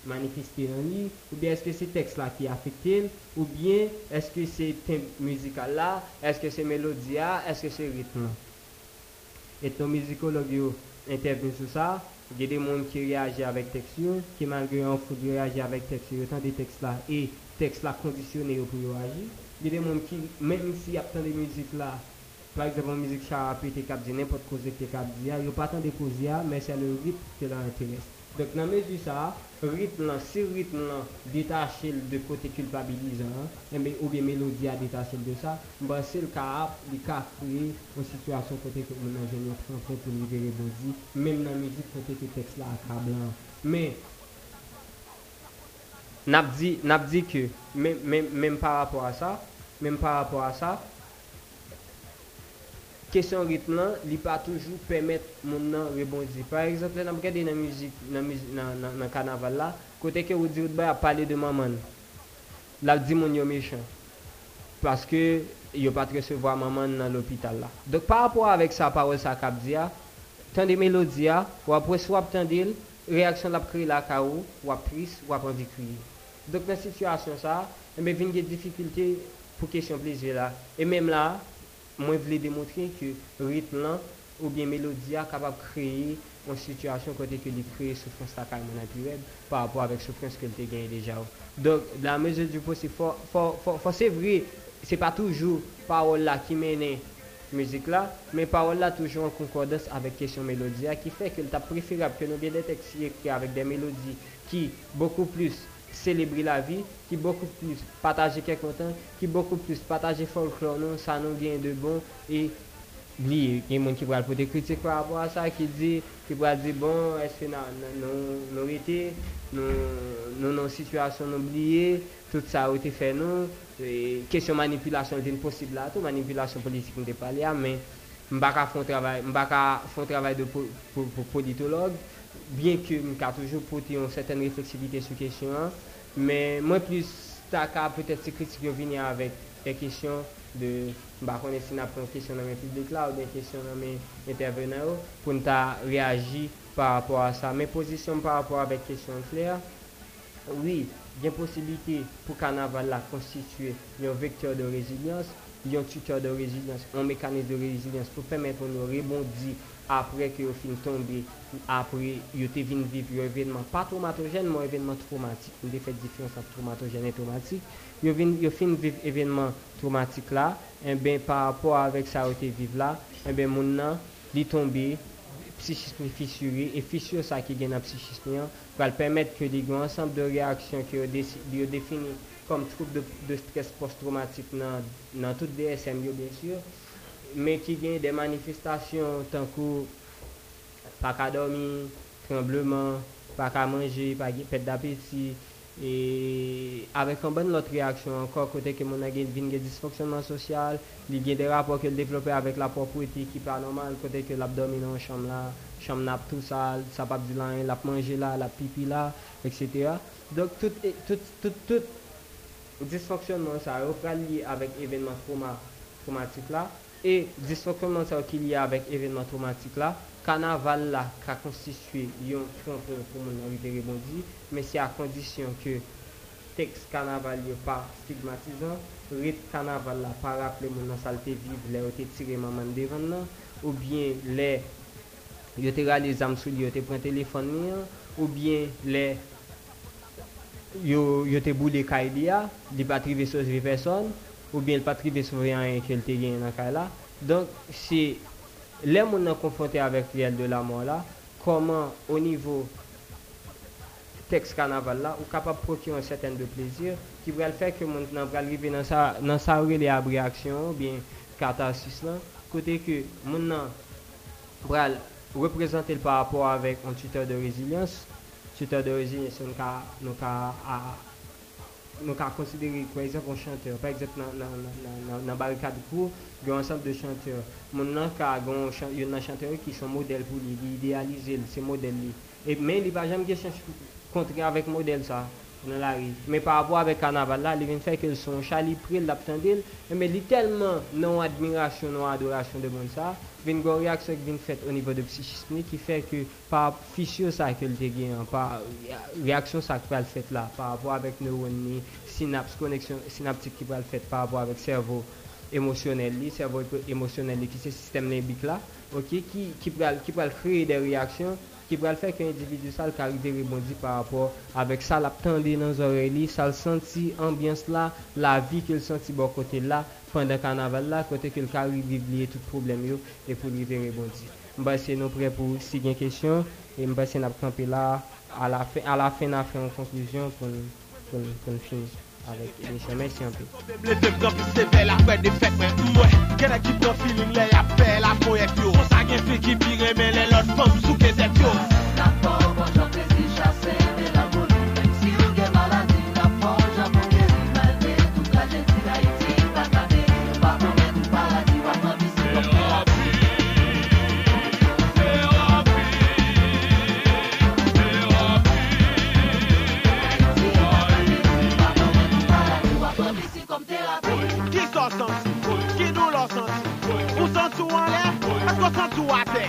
manifesté dans lui, ou bien est-ce que c'est texte là qui affecte, ou bien est-ce que c'est thème musical là, est-ce que c'est mélodie là, est-ce que c'est rythme là ethnomusicologue yo intervenu sur ça. Il y a des gens qui réagissent avec texte, qui malgré un fou réagir avec texte, yo, tant des textes là, et texte là conditionné pour réagir. Il y a des gens qui, même s'il y a tant de musique là, par exemple, musique charapé, cap dit n'importe quoi que cap dit, il n'y a pas tant de causes, mais c'est le rythme qui l'intéresse. Dok nan mezi sa, ritm lan, si ritm lan detache l de kote kulpabilizan, eh eme ou bien melodi a detache l de sa, mba se l ka ap, li ka kre, ou situasyon kote ke moun anjenyo franpon pou libere bozi, mem nan mezi kote ke tekst la akablan. Men, nap di, nap di ke, men, men, men par rapport a sa, men par rapport a sa, kesyon ritm lan, li pa toujou pemet moun nan rebondi. Par exemple, nan mkade nan müzik, nan, nan, nan, nan kanaval la, kote ke ou di ou dbay a pale de maman. La di moun yo mechan. Paske yo pat resevo a maman nan l'opital la. Dok par rapport avek sa parol sa kap diya, tan de melodi ya, wap wes wap tan dil, reaksyon la pri la ka ou, wap pris, wap anvi kriye. Dok nan sitwasyon sa, mbe vin ge difikilte pou kesyon plezye la. E mem la, moi je voulais démontrer que rythme ou bien mélodie est capable de créer une situation côté que il crée souffrance la par rapport avec souffrance qu'elle a gagné déjà. Donc la mesure du possible c'est vrai, c'est pas toujours parole là qui mène musique là, mais parole là toujours en concordance avec question mélodie qui fait que c'est préférable que nous bien des textes écrits avec des mélodies qui beaucoup plus célébrer la vie, qui beaucoup plus partager quelque temps, qui beaucoup plus partager folklore, nous, ça nous vient de bon et. Il y a des gens qui vont des critiques par rapport à ça, qui dit, qui dire bon, est-ce que nous, nous été, nous, nos situations oubliées, tout ça a été fait nous, et question manipulation est possible là, tout manipulation politique on pas là, mais je ne vais pas un travail, de po- po- po- politologue, bien que je toujours porter une certaine réflexivité sur la question, hein. mais moi plus, peut-être ces critiques venir avec des questions de, bah, on est si une question dans le public là, ou des questions dans mes intervenants, pour nous réagir par rapport à ça. Mes positions par rapport avec question claire, oui, il y a possibilité pour carnaval là constituer un vecteur de résilience, un tuteur de résilience, un mécanisme de résilience pour permettre de rebondir apre ki yo fin tombe, apre yo te vin viv yo evenman pa traumatogen, mwen evenman traumatik, mwen de fet difyans ap traumatogen et traumatik, yo, vin, yo fin viv evenman traumatik la, en ben par rapport avek sa yo te viv la, en ben moun nan li tombe, psichisme fisuré, e fisur sa ki gen ap psichisme an, pral permet ke li gwen ansamp de reaksyon ki yo, de, yo defini kom troupe de, de stres post-traumatik nan, nan tout DSM yo, bien sur, sûr mais qui gagne des manifestations tant que pas qu'à dormir tremblement pas qu'à manger pas qu'à perte d'appétit. Et avec une bonne autre réaction encore côté que mon a une dysfonctionnement social il y a des rapports qu'il développé avec la propriété qui pas normal côté que l'abdomen dans chambre là chambre n'a tout ça ça pas du lin la manger là la pipi là etc donc tout tout tout tout dysfonctionnement ça est lié avec événement trauma traumatique E disfokreman sa w ki liye avèk evenman traumatik la, kanaval la ka konstituye yon front pou moun anribe rebondi, men se a kondisyon ke teks kanaval yo pa stigmatizan, rit kanaval la pa rapple moun an salte vive le yo te tire maman devan nan, ou bien le yo te rale zamsou li yo te pren telefon ni an, ou bien le yo, yo te boule ka e ili ya, li pa trive sozri person, ou bien l patribe souve an yon ke l te gen nan kay la. Donk, se le moun nan konfronte avèk riyel de la mor la, koman o nivou teks kanaval la, ou kapap prokye an seten de plezir, ki brel fè ke moun nan brel rive nan sa, nan sa re le ab reaksyon, ou bien katarsis lan, kote ke moun nan brel reprezente l par rapport avèk an tuteur de rezilyans, tuteur de rezilyans nou ka, nou ka a nou ka konsidere kwa ezèp an chanteur. Par ezèp nan, nan, nan, nan barikad kou, gen ansap de chanteur. Moun nan ka gen chan, yon nan chanteur ki son model pou li, li idealize li, se model li. E men li pa jam gen chanj kontre avèk model sa nan la ri. Men pa avò avèk kanaval la, li ven fèk el son chali pril la ptandil, men li telman nan admiration, nan adorasyon de moun sa, vin gwa reaksyon ki vin fet o nivou de psichisme ki fe ke pa fisyo sa ke lte gen, pa reaksyon sa ki pral fet la, pa avwa avèk neuron ni, sinaps, koneksyon sinaptik ki pral fet, pa avwa avèk servo emosyonel li, servo emosyonel li ki se sistem limbik la, ok, ki, ki pral, pral kreye de reaksyon ki pral fè ki individu sal karide rebondi par rapport avèk sal ap tende nan zore li, sal senti ambyans la, la vi ke l senti bon kote la, pendant carnaval là côté que le arrive vivre tout problème et pour lui rebondir bah c'est nous prêts pour si une question et c'est n'a camper là à la fin à la fin on a fait une conclusion pour finir avec l'émission. Merci kom terapi. Ki so santi, ki nou lo santi? Ou santi ou an? Lè, asko santi ou ate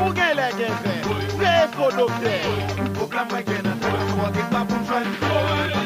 Ou gen lè gen fè, se e fò do fè Ou program wè gen an fè, ou an dek pa pou jwen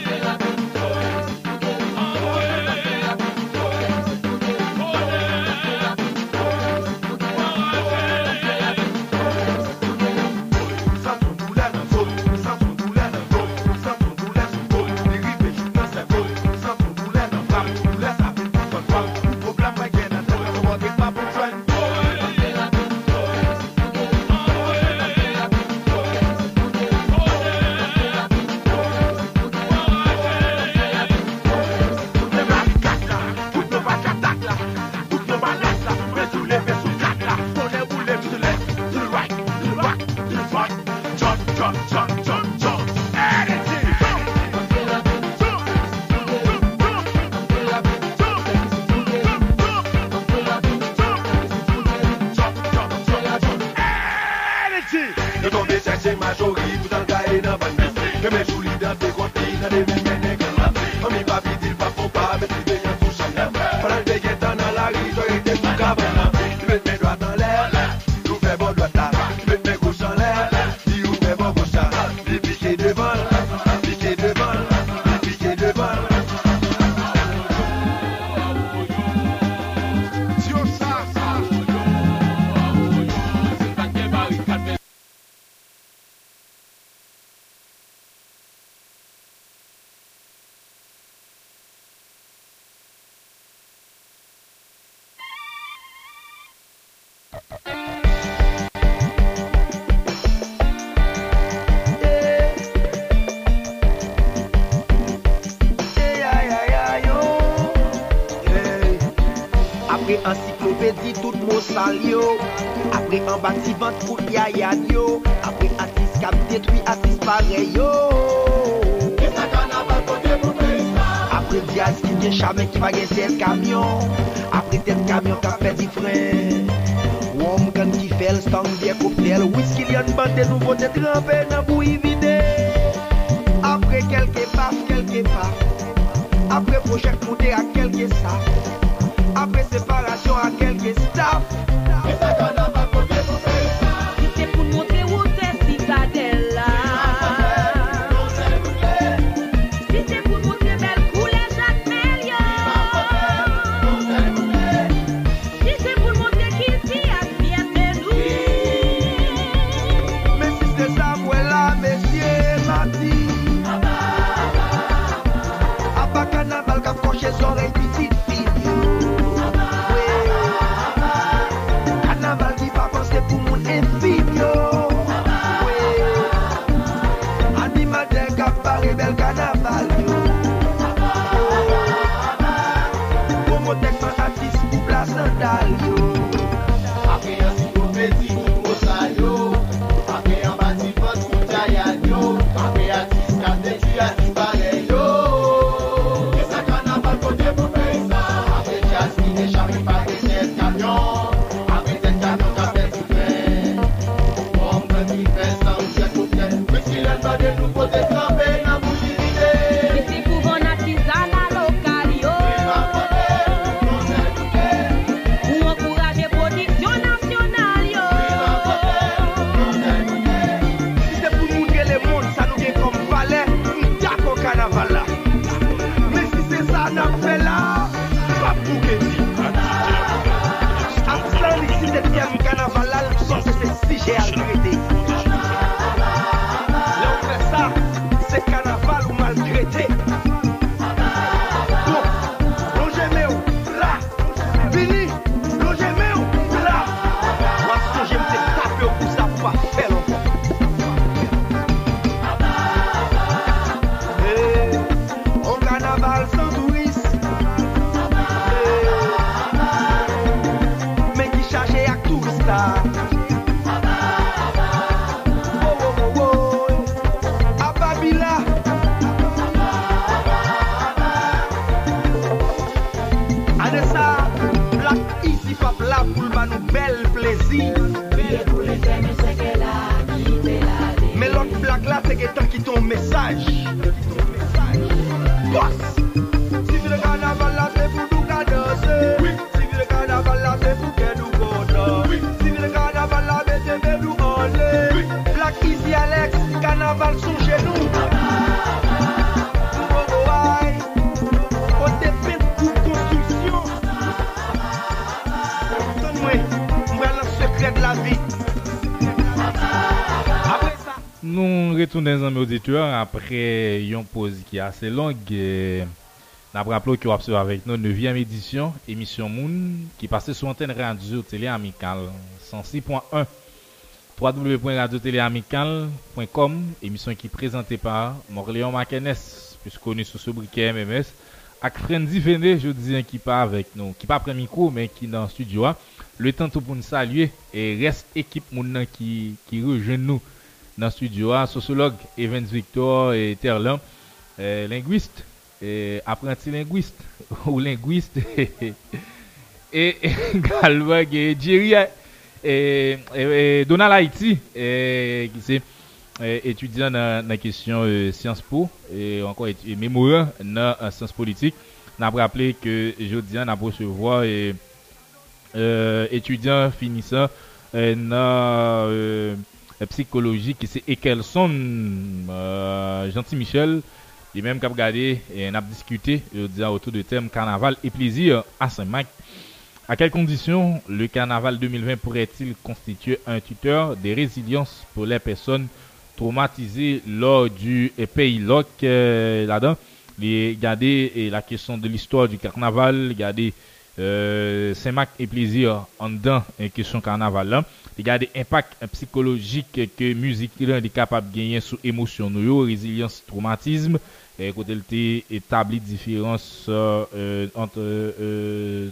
Nous retournons dans mes auditeurs après une pause qui est assez longue. Nous rappelé que vous avec nous 9e édition, émission Moon, qui passait sur antenne radio télé amicale 106.1 www.radiotéléamicale.com, émission qui est présentée par Morléon Makenes, plus connu sous ce briquet MMS, avec Frenzy Véné, je dis qui pas avec nous, qui pas prend micro, mais qui dans le studio. hein. Le temps tout pour nous saluer et reste équipe moun qui, qui rejoint nous nan studio a, sosolog Evans Victor et Terlan, eh, linguiste, eh, apprenti linguiste, ou linguiste, e Galvan ge Djeri, e Donald Haiti, ki se etudyan nan, nan kesyon euh, siyans po, e ankon memouran nan uh, siyans politik, nan ap rappele ke jodyan nan posevo etudyan euh, finisa euh, nan... euh, psychologie qui c'est Ekelson euh, Gentil Michel et même qu'a regardé et on a discuté autour du thème carnaval et plaisir à Saint-Marc. À quelles conditions le carnaval 2020 pourrait-il constituer un tuteur de résilience pour les personnes traumatisées lors du pays loc euh, là-dedans? Et la question de l'histoire du carnaval, garder euh, Saint-Marc et plaisir en dedans une question carnaval là. Regardez impact euh, psychologique que musique est capable de gagner sur émotion nous résilience traumatisme et côté le établi différence euh, euh, entre euh,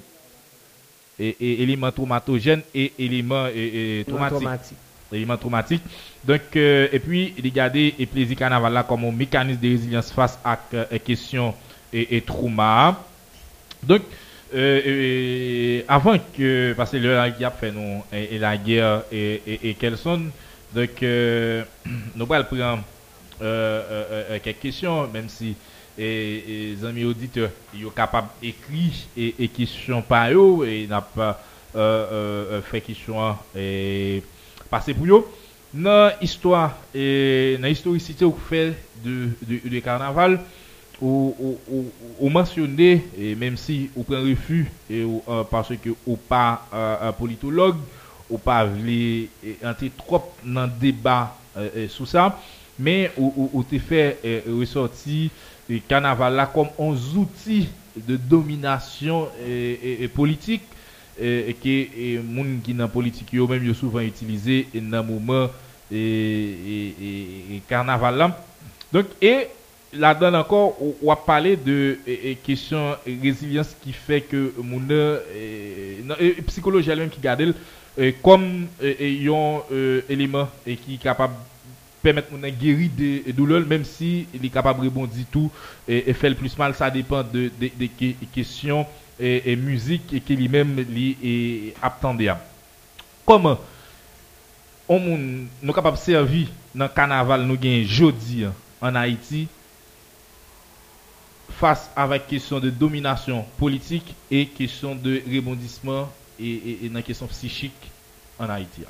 et, et éléments traumatogènes et éléments et, et traumatiques. Traumatique. Éléments traumatiques. Donc, euh, et puis, regardez et plaisir carnaval là comme un mécanisme de résilience face à euh, question et, et trauma. Donc, euh, euh, avant que, parce que le a fait et, la guerre et, et, et donc, euh, nous allons prendre quelques questions, même si les amis auditeurs, sont capables d'écrire et, et questions par eux, et n'a pas fait question et passer pour eux. Dans l'histoire, et dans l'historicité au fait carnaval, ou mensyonè, mèm si ou pren refu, euh, parce ke ou pa euh, politolog, ou pa vle ante trop nan deba euh, sou sa, mè ou, ou te fè euh, ressorti kanavala kom an zouti de dominasyon politik, ke moun ki nan politik yo mèm yo souvan itilize nan mouman karnavalan. Donk, e là-dedans encore, on a parlé de question résilience qui fait que mon euh, psychologie elle-même qui garde elle, euh, comme euh, et, et, euh, élément et qui est capable permettre mon guérir des douleurs même si il est capable de rebondir tout et, et faire le plus mal ça dépend de des questions et, et musique et qui lui-même lui est attendable. Comment on nous capable servir dans carnaval nous gagne jeudi en Haïti face avec question de domination politique et question de rebondissement et, et, question psychique en Haïti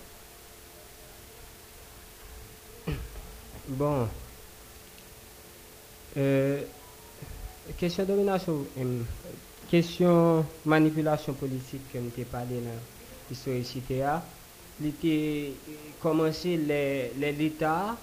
Bon. Euh, question domination, euh, question manipulation politique que je parlé dans l'historicité. a. li te komanse le le l'Etat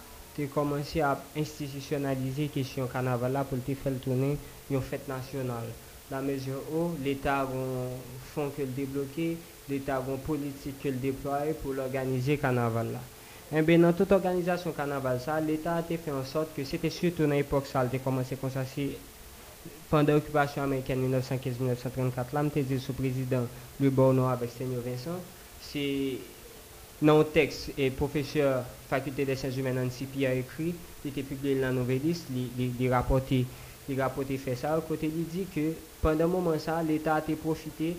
te komanse a institusyonalize kesyon kanaval la pou te fel tourne yon fèt nasyonal. La mezyon ou, l'Etat gon fon ke l debloke, l'Etat gon politik ke l deploye pou l'organize kanaval la. En ben nan tout organizasyon kanaval sa, l'Etat te fè an sort ke se te surtout nan epok sa, te komanse konsasi pandan okupasyon Ameriken 1915-1934 la, mte di sou prezident Louis Bourneau avek Seigneur Vincent, se nan o tekst e profeseur fakulte de sens humen an CPI a ekri, li te publie lan novelist, li, li, li rapote li rapote fè sa, kote li di ke pandan mouman sa, l'Etat te profite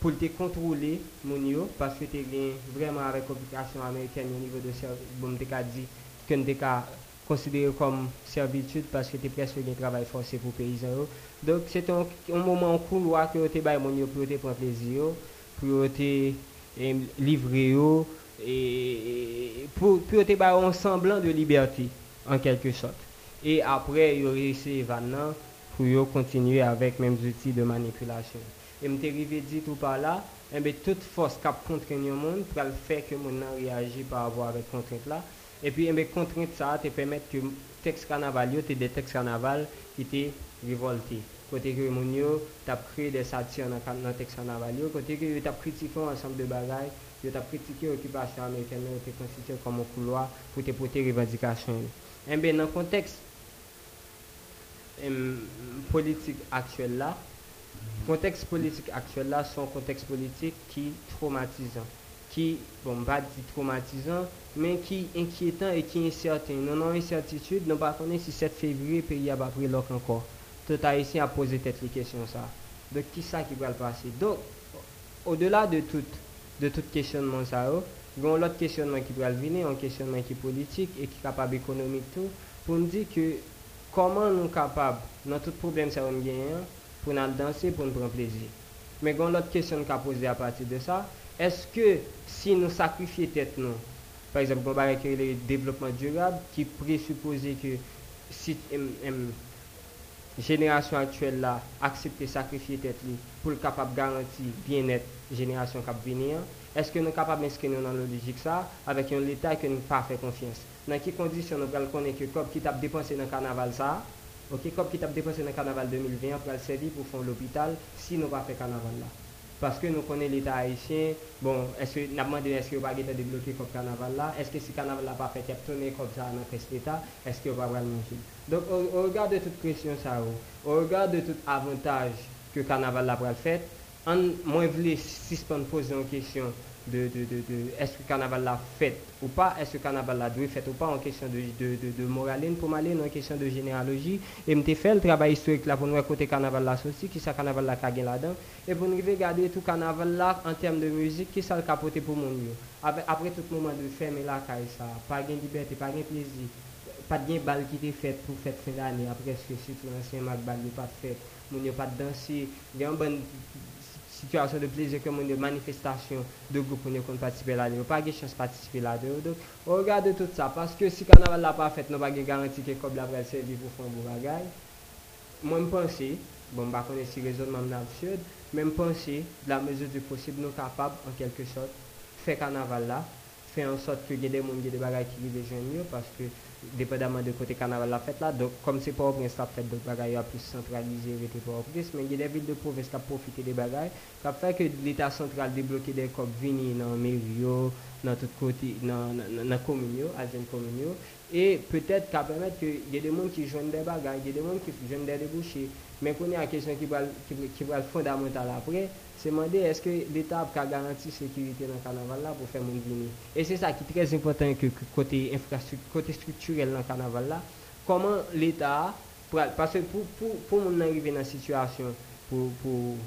pou te kontrole moun yo, paske te gen vreman avek okupasyon Ameriken yo nivou de servi, bon te ka di, ken te ka konsidere kom servitude paske te preske gen travay forse pou peyizan yo. Donk, se ton mouman kou lwa ke yo te bay moun yo pou yo te pran plezi yo, pou yo te em, livre yo, e, pou, pou yo te bay an semblan de liberté, en kelke sot. E apre, yo rese van nan, pou yo kontinuye avèk mèm zouti de manipulasyon. E mte rive di tout par la, enbe tout fos kap kontren yon moun, pral fè ke moun nan reagi pa avò avèk kontrent la, e pi enbe kontrent sa te pèmèt ke tekst kanaval yo, te de tekst kanaval ki te rivolte. Kote ke moun yo tap kre de satir nan, nan tekst kanaval yo, kote ke yo tap kritikon ansanm de bagay, yo tap kritike okupasyon Ameriken yo te konstituye komon kouloa pou te pote revendikasyon yo. Enbe nan kontekst em, politik aktuel la, kontekst politik aktuel la son kontekst politik ki traumatizan. Ki, bon, ba di traumatizan, men ki inkietan e ki incertain. Non an incertitude, non pa konen si 7 fevriye peyi a bapri lok ankor. Tot a esi a pose tet li kesyon sa. Dok ki sa ki pral pase. Dok, o delà de tout, de tout kesyonman sa yo, gon lot kesyonman ki pral vini, an kesyonman ki politik, e ki kapab ekonomik tou, pou m di ke, koman nou kapab, nan tout problem sa yon genyen, pou nan danse, pou nou pran plezi. Men gon lot kesyon ka pose a pati de sa, eske si nou sakrifye tet nou, par exemple, ba rekere le devlopman durab, ki presupose ke si jenerasyon aktuel la aksepte sakrifye tet li pou l kapab garanti bien net jenerasyon kap vini an, eske nou kapab menske nou nan logik sa, avek yon l'Etat ke nou pa fe konfians. Nan ki kondisyon nou pral konen ke kop ki tap depanse nan karnaval sa, ok, kop ki tap depanse nan karnaval 2020 pral servi pou fon l'hopital si nou pa fe karnaval la. Paske nou konen l'Etat haisyen, bon, eske nabman de eske yo pa gete debloke kop karnaval la, eske si karnaval la pa fet yap tonen kop sa nan kres l'Etat, eske yo pa pral menjil. Donk, ou regard de tout presyon sa ou, ou regard de tout avantaj ke karnaval la pral fet, an mwen vle sispan pose yon de, de, de, de, eske karnaval la fet ou pa, eske karnaval la dwe fet ou pa, an kesyon de, de, de, de moraline pou malen, an kesyon de genealogi, e mte fel trabay historik la pou nou ekote karnaval la sosi, ki sa karnaval la kagen la dan, e pou nou rive gade tout karnaval la an term de muzik, ki sa l kapote pou moun yo. Apre, apre tout mouman de ferme la kay sa, pa gen liberté, pa gen plezi, pa gen bal ki te fet pou fet fin d'année, apre se sit lansyen mak bal yo pat fet, moun yo pat dansi, gen bon situasyon de pleze kemoun de manifestasyon de goup moun yo kon patisipe la de yo, pa ge chans patisipe la de yo. Dok, ou gade tout sa, paske si kanaval la pa fet, nou pa ge garanti ke kob la prel servi pou fon bou bagay. Mwen mpense, bon ba kone si rezonman mnen absyod, mwen mpense, la mezou di posib nou kapab, an kelke sot, fe kanaval la, fe an sot ke gede moun gede bagay ki li de jen yo, paske depèdaman de kote kanaval la fèt la, donc kom se pa ou prens la fèt, donc bagay yo a plus sentralize rete pa ou prens, men gen de vil de proves ka profite de bagay, ka fè ke l'Etat central debloke de kop vini nan meryo, nan tout kote, nan, nan, nan, nan kominyo, azen kominyo, e petèt ka pèmèt ke gen de moun ki joun de bagay, gen de moun ki joun de debouché, men konè a kesyon ki bral fondamental apre, se mande eske l'Etat ap ka garanti sekurite nan karnaval la pou fè moun vini. E se sa ki trez important ke kote kote strukturel nan karnaval la, koman l'Etat, parce pou moun nan rive nan situasyon pou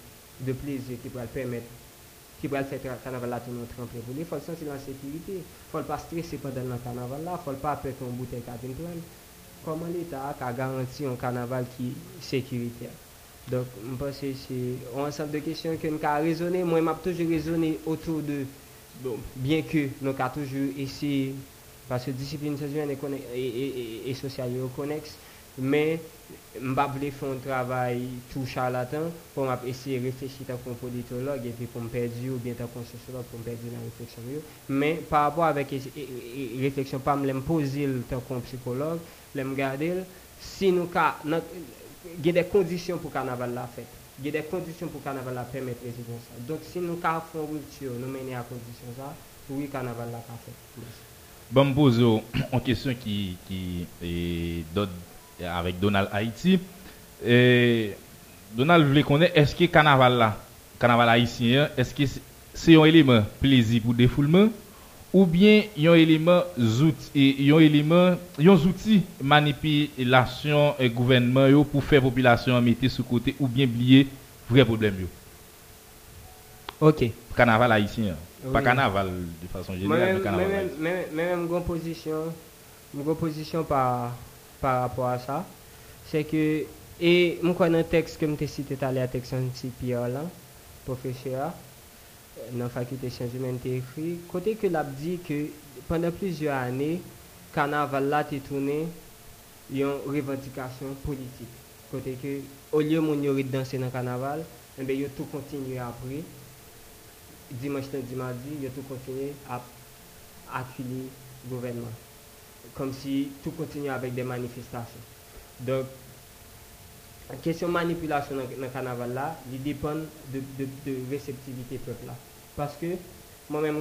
de pleze ki pral permet, ki pral fè karnaval la tou nou tremple pou li, fol sensi lan sekurite, fol pa stresse padan nan karnaval la, fol pa apè kon bouten katin plan, koman l'Etat ka garanti yon karnaval ki sekurite. Donk, mpase se, ou ansap de kesyon ke nou ka rezone, mwen map toujou rezone otou de, bien ke nou ka toujou esi, parce disipline sezwen e, e, e, e sosyal yo koneks, mais m'pa vle faire un travail tout charlatan pour essayer de réfléchir qu'un politologue et puis pour me perdre ou bien tant qu'un sociologue pour me perdre la réflexion mais par rapport et- et- et- réflexion pas me poser qu'un psychologue l'aime garder si nous y a des conditions pour carnaval la fête il y a des conditions pour carnaval la permettre président ça. Donc si nous font rupture nous mener à condition ça oui carnaval la pose oh, une question qui, qui est avec Donald Haïti. Et Donald voulait connaître, est-ce que carnaval là, carnaval haïtien, est-ce que c'est un élément plaisir pour défoulement? Ou bien un élément outil et un élément outil manipulation et gouvernement yo pour faire population mettre sous côté ou bien oublier vrai problème yo. OK. Carnaval haïtien, pas Oui. carnaval de façon générale, mais carnaval grande position, une position par, par rapport à ça, c'est que, et moi, quand un texte que je t'ai cité tout à l'heure, texte de Pierre là, professeur, euh, dans la faculté de sciences humaines, écrit, côté que l'a dit que pendant plusieurs années, carnaval là, t'es tourné, une revendication politique. Côté que, au lieu de danser dans le carnaval, eh bien, ils tout continué après dimanche, lundi, mardi, il a tout continué à acculer le gouvernement. Comme si tout continuait avec des manifestations. Donc, la question de manipulation dans dans le carnaval là, il dépend de, de, de réceptivité peuple là. Paske, mwen men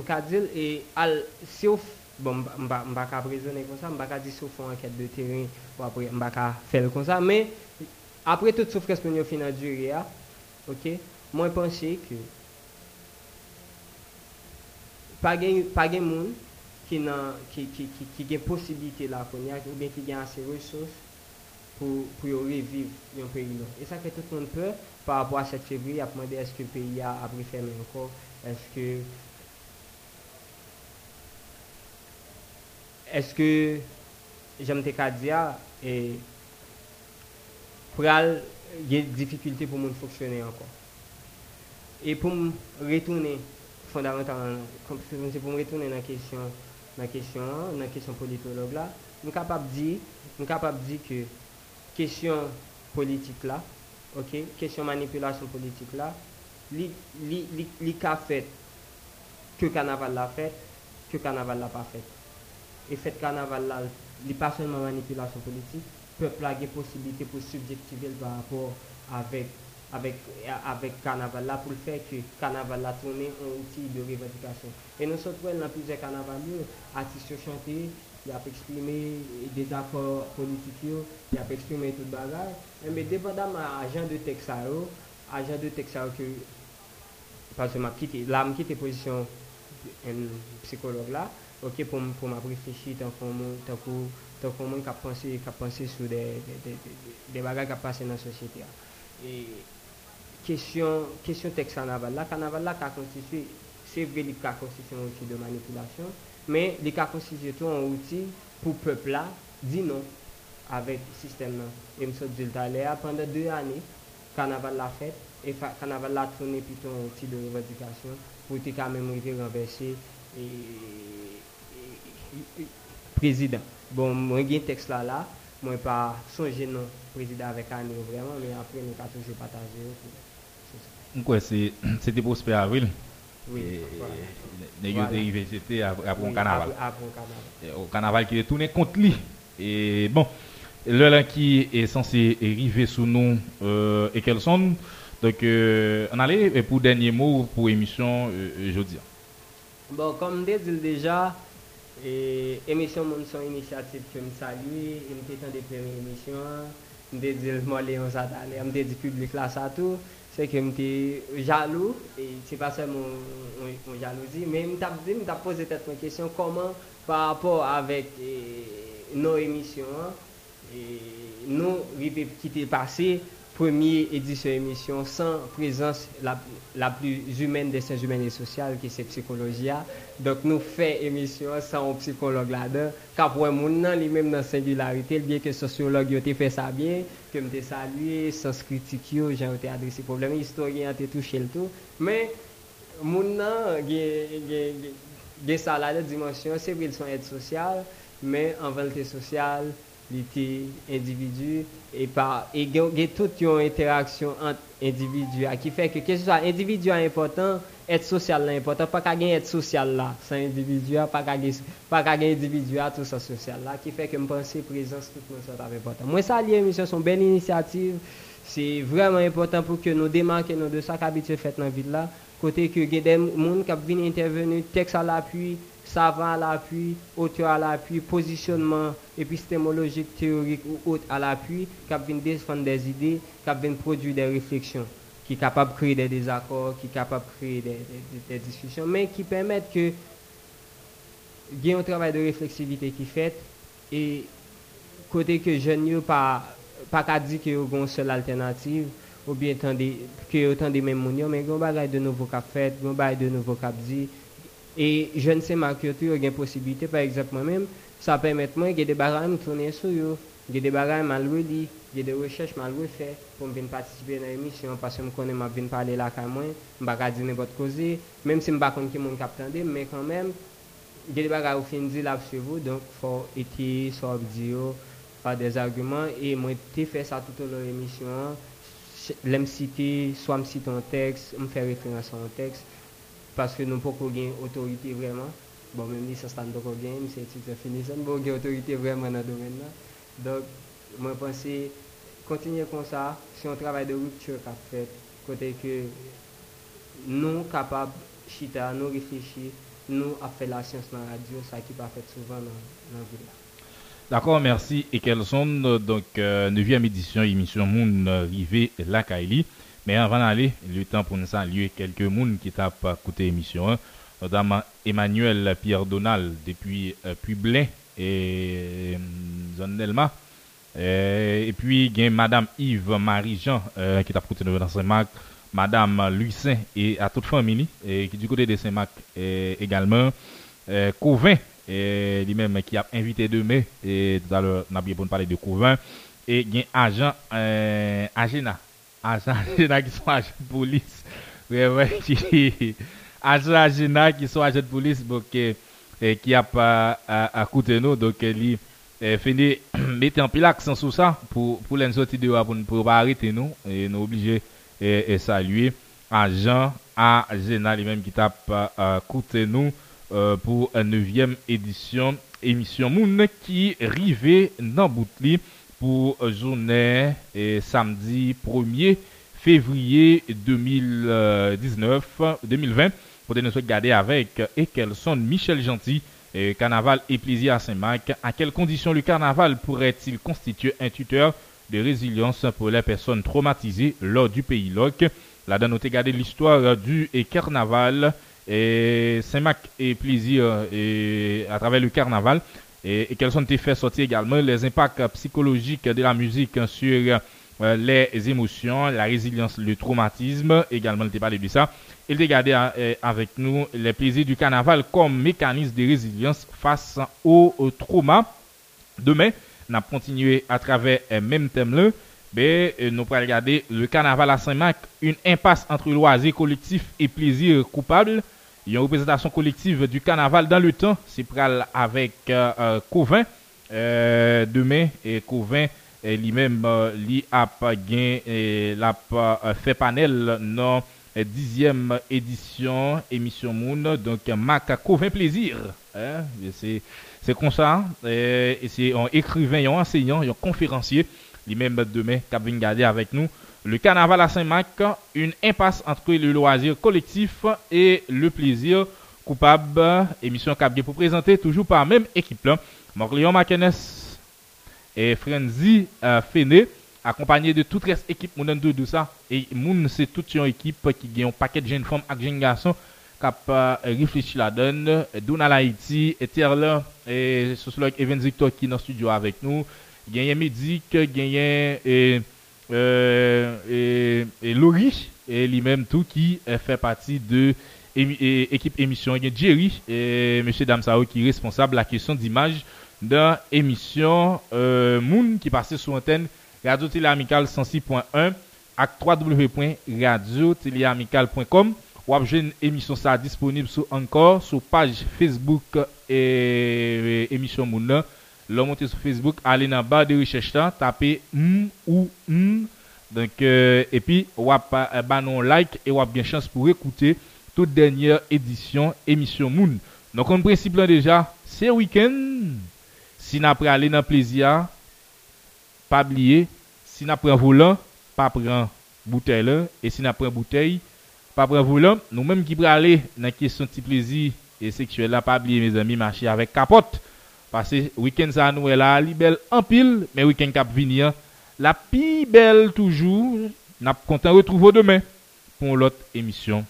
mka dil, e al, si ou, bon, mba, mba ka prezone kon sa, mba ka di sou fon anket de teren, ou apre mba ka fel kon sa, men, apre tout sou fres mwen yo finan dure ya, ok, mwen panse ki, pa gen, pa gen moun, ki, nan, ki, ki, ki gen posibilite la kon ya, ou ben ki gen ase resous, pou, pou yo reviv yon peri nou. E sa ke tout moun peur, par rapport à cette février, à demander est-ce que le pays a abri fermé encore, est-ce que est-ce que j'aime dire et il y a des difficultés pour moun fonctionner encore. Et pour me retourner fondamentalement, pour me retourner dans la question, dans la question, dans question politologue là, suis capable de dire, suis capable dire que question politique là, ok, question manipulation politique là, li li fait que carnaval l'a fait, que carnaval l'a pas fait. Et fait carnaval là, li pas seulement manipulation politique, peuple a des possibilités pour subjectiver par rapport avec avec, avec Carnaval là pour le faire que Carnaval là tourné un outil de revendication. Et nous sommes dans plusieurs carnavals, artistes chantés, il a exprimé des accords politiques, il a exprimé tout le bagage. Mais dépendamment de ça, yo, agent de ça, que parce que quitté, là, m'a quitté position un psychologue pour, pour réfléchir tant qu'on qui a pensé, sur des, des, bagages qui a passé dans la société. Et question, texte carnaval là, carnaval là, qui a constitué, c'est vrai, il a constitué un outil de manipulation, mais il a constitué tout un outil pour le peuple là, dit non avec le système. Et me suis pendant deux années, carnaval l'a fait, et fa- carnaval l'a tourné plutôt un outil de revendication pour te quand même arriver renverser et, président. Bon, moi j'ai un texte là là, moi pas songer non président avec Annie vraiment, mais après nous avons toujours partagé. c'était Prosper Avril. Oui, Et- voilà. arrivé, c'était après après Oui, un carnaval. après- après un carnaval. Et Au carnaval qui est tourné contre lui. Et bon, le là qui est censé arriver sous nous euh, et quels sont. Donc, euh, on allait pour dernier mot pour l'émission euh, jeudi. Bon, comme je dit déjà, et émission son initiative que je salue, et je suis des premières émissions, je dit moi Léon Zadane, je dit public là ça tout, c'est que je suis jaloux, et c'est pas seulement mon, jalousie, mais je me posé cette question, comment par rapport avec eh, nos émissions, et nous, arriver quitter le passé, première édition émission sans présence la, la plus humaine des sciences humaines et sociales qui c'est psychologie. Donc nous fait émission sans un psychologue là-dedans. Car pour un lui-même dans singularité, bien que sociologue a fait ça bien, que me salué, sans critique, j'ai été adressé problème, historien a touché le tout. Mais moun nan gen sa la de dimensyon, se vil son aide sociale mais en valte sociale li te individu, e, par, e gen, gen tout yon interaksyon ant individu. A, ki fè ke ke se sa individu a important, et sosyal la important, pa ka gen et sosyal la, sa individu a, pa ka gen, pa ka gen individu a, tout sa sosyal la, ki fè ke mpense prezans tout moun sa ta important. Mwen sa li emisyon son bel inisiativ, c'est vraiment important pou ke nou demanke nou de sa kabite fèt nan vil la, kote ke gen den moun kap vin intervenu, teks al apuy, savant à l'appui auteur à l'appui positionnement épistémologique théorique ou autre à l'appui qui viennent défendre des idées qui viennent produire des réflexions qui sont capables de créer des désaccords qui sont capables de créer des, discussions mais qui permettent que il y a un travail de réflexivité qui est fait. Et côté que jeunes yo pas pas qu'à dire que yo gon seule alternative ou bien tant des que autant des mêmes moun yo, mais gon bagay de nouveau cap fait bagay de nouveau cap dit E jen seman kyotou yo gen posibilite, par exemple mwen men, sa pèmèt mwen gen de baray m tounen sou yo, gen de baray m alwe li, gen de rechèche m alwe fè, pou m vin patisipe nan emisyon, pasè m konen m ap vin pale la ka mwen, m baka di nebot koze, mèm se m bakon ki moun kap tande, mè kan mèm, gen de baray ou fin di lap chevou, donk fò eti, sò ap di yo, pa des argumant, e mwen te fè sa toutou lor emisyon, lèm siti, swa m siti an teks, m fè referans an teks, à parce que nous pas gagner autorité vraiment bon même si ça stand pas gagner c'est titre fini ça nous pas autorité vraiment dans le domaine là donc je pense continuer comme ça c'est un travail de rupture qu'a fait côté que nous capables chita nous réfléchir nous a fait la science dans la radio ça qui pas fait souvent dans la ville. D'accord, merci. Et quelles sont euh, donc euh, 9e édition émission euh, Rivé la Kaili. Mais avant d'aller, le temps pour nous saluer quelques moun qui tapent à côté émission 1, notamment Emmanuel Pierre Donald depuis euh, Publin et euh, Zone. Euh, et puis, il y a Madame Yves Marie-Jean qui t'a côté de Saint-Marc, Madame Lucin et à toute famille et qui du côté de Saint-Marc également. Covin, lui-même qui a invité demain, et tout à l'heure, on a bien parler de Covin, et il y a agent Agena, agent Agena qui sont agents de police, ouais, ouais, qui, Agena qui sont agents de police, donc, euh, euh, qui a pas à, nous, donc, euh, lui, euh, fini mettre en pile l'accent sur ça pour pour les sortir dehors pour pour pas arrêter nous et nous obliger et, et saluer agent à Géna lui-même qui tape à côté nous euh, pour une neuvième édition émission Moun qui rivé dans Boutli pour euh, journée et samedi 1er février 2019 2020 pour nous regarder avec et quels sont Michel Gentil carnaval et plaisir à Saint-Marc. À quelles conditions le carnaval pourrait-il constituer un tuteur de résilience pour les personnes traumatisées lors du pays loc? Là-dedans, nous avons regardé l'histoire du et carnaval et Saint-Marc et plaisir et à travers le carnaval et, et quels sont les faits sortis également? Les impacts psychologiques de la musique sur euh, les émotions, la résilience, le traumatisme, également il parlé de ça. Il regardé euh, avec nous les plaisirs du carnaval comme mécanisme de résilience face au, au trauma. Demain, nous allons continuer à travers le même thème là. Ben, euh, nous allons regarder le carnaval à Saint-Marc, une impasse entre loisirs collectifs et plaisir coupable. Il y a une représentation collective du carnaval dans le temps. C'est pral avec euh, euh, Covin. Euh, demain et Covin lui-même lui a l'a fait panel dans euh, dixième édition émission Moon. Donc Mac Covin plaisir. Hein? C'est comme ça. Et c'est un écrivain un enseignant un conférencier. Lui-même demain qui avec nous Le carnaval à Saint-Marc, une impasse entre le loisir collectif et le plaisir coupable. Émission Cap pour présenter toujours par même équipe. là Morléon Makenes et Frenzy euh, Fene, accompagné de toute reste équipe Mounen Doudou ça. Et Moun, c'est toute une équipe qui gagne un paquet de jeunes femmes et jeunes garçons qui euh, réfléchi la donne. Donald Haïti, Eterla et sociologue Evan Victor qui est dans le studio avec nous. Gagné Médic, gagné... et euh, et, et Laurie et lui-même tout qui euh, fait partie de émi- et- équipe émission. Il y a Jerry et monsieur Damsao qui est responsable de la question d'image dans émission euh, Moon qui passait sur antenne Radio Télé Amicale 106.1 avec www.radiotéléamicale.com ou une émission ça disponible sur encore sur page Facebook et, et émission Moon Lò monte sou Facebook, ale nan ba de richech tan, tape m ou m. Donc, euh, epi wap euh, banon like e wap gen chans pou rekoute tout denyer edisyon emisyon moun. Non kon prinsip lan deja, se week-end, si nan pre ale nan plezia, pa bliye, si nan pre volan, pa pren bouteille lan, e si nan pre bouteille, pa pren volan. Nou menm ki pre ale nan kesyon ti plezi e seksuel la, pa bliye, mes ami, mache avèk kapote. Pase wikend sa nou e la li bel anpil, men wikend kap vini an, la pi bel toujou, nap kontan retrouvo demen pou lot emisyon.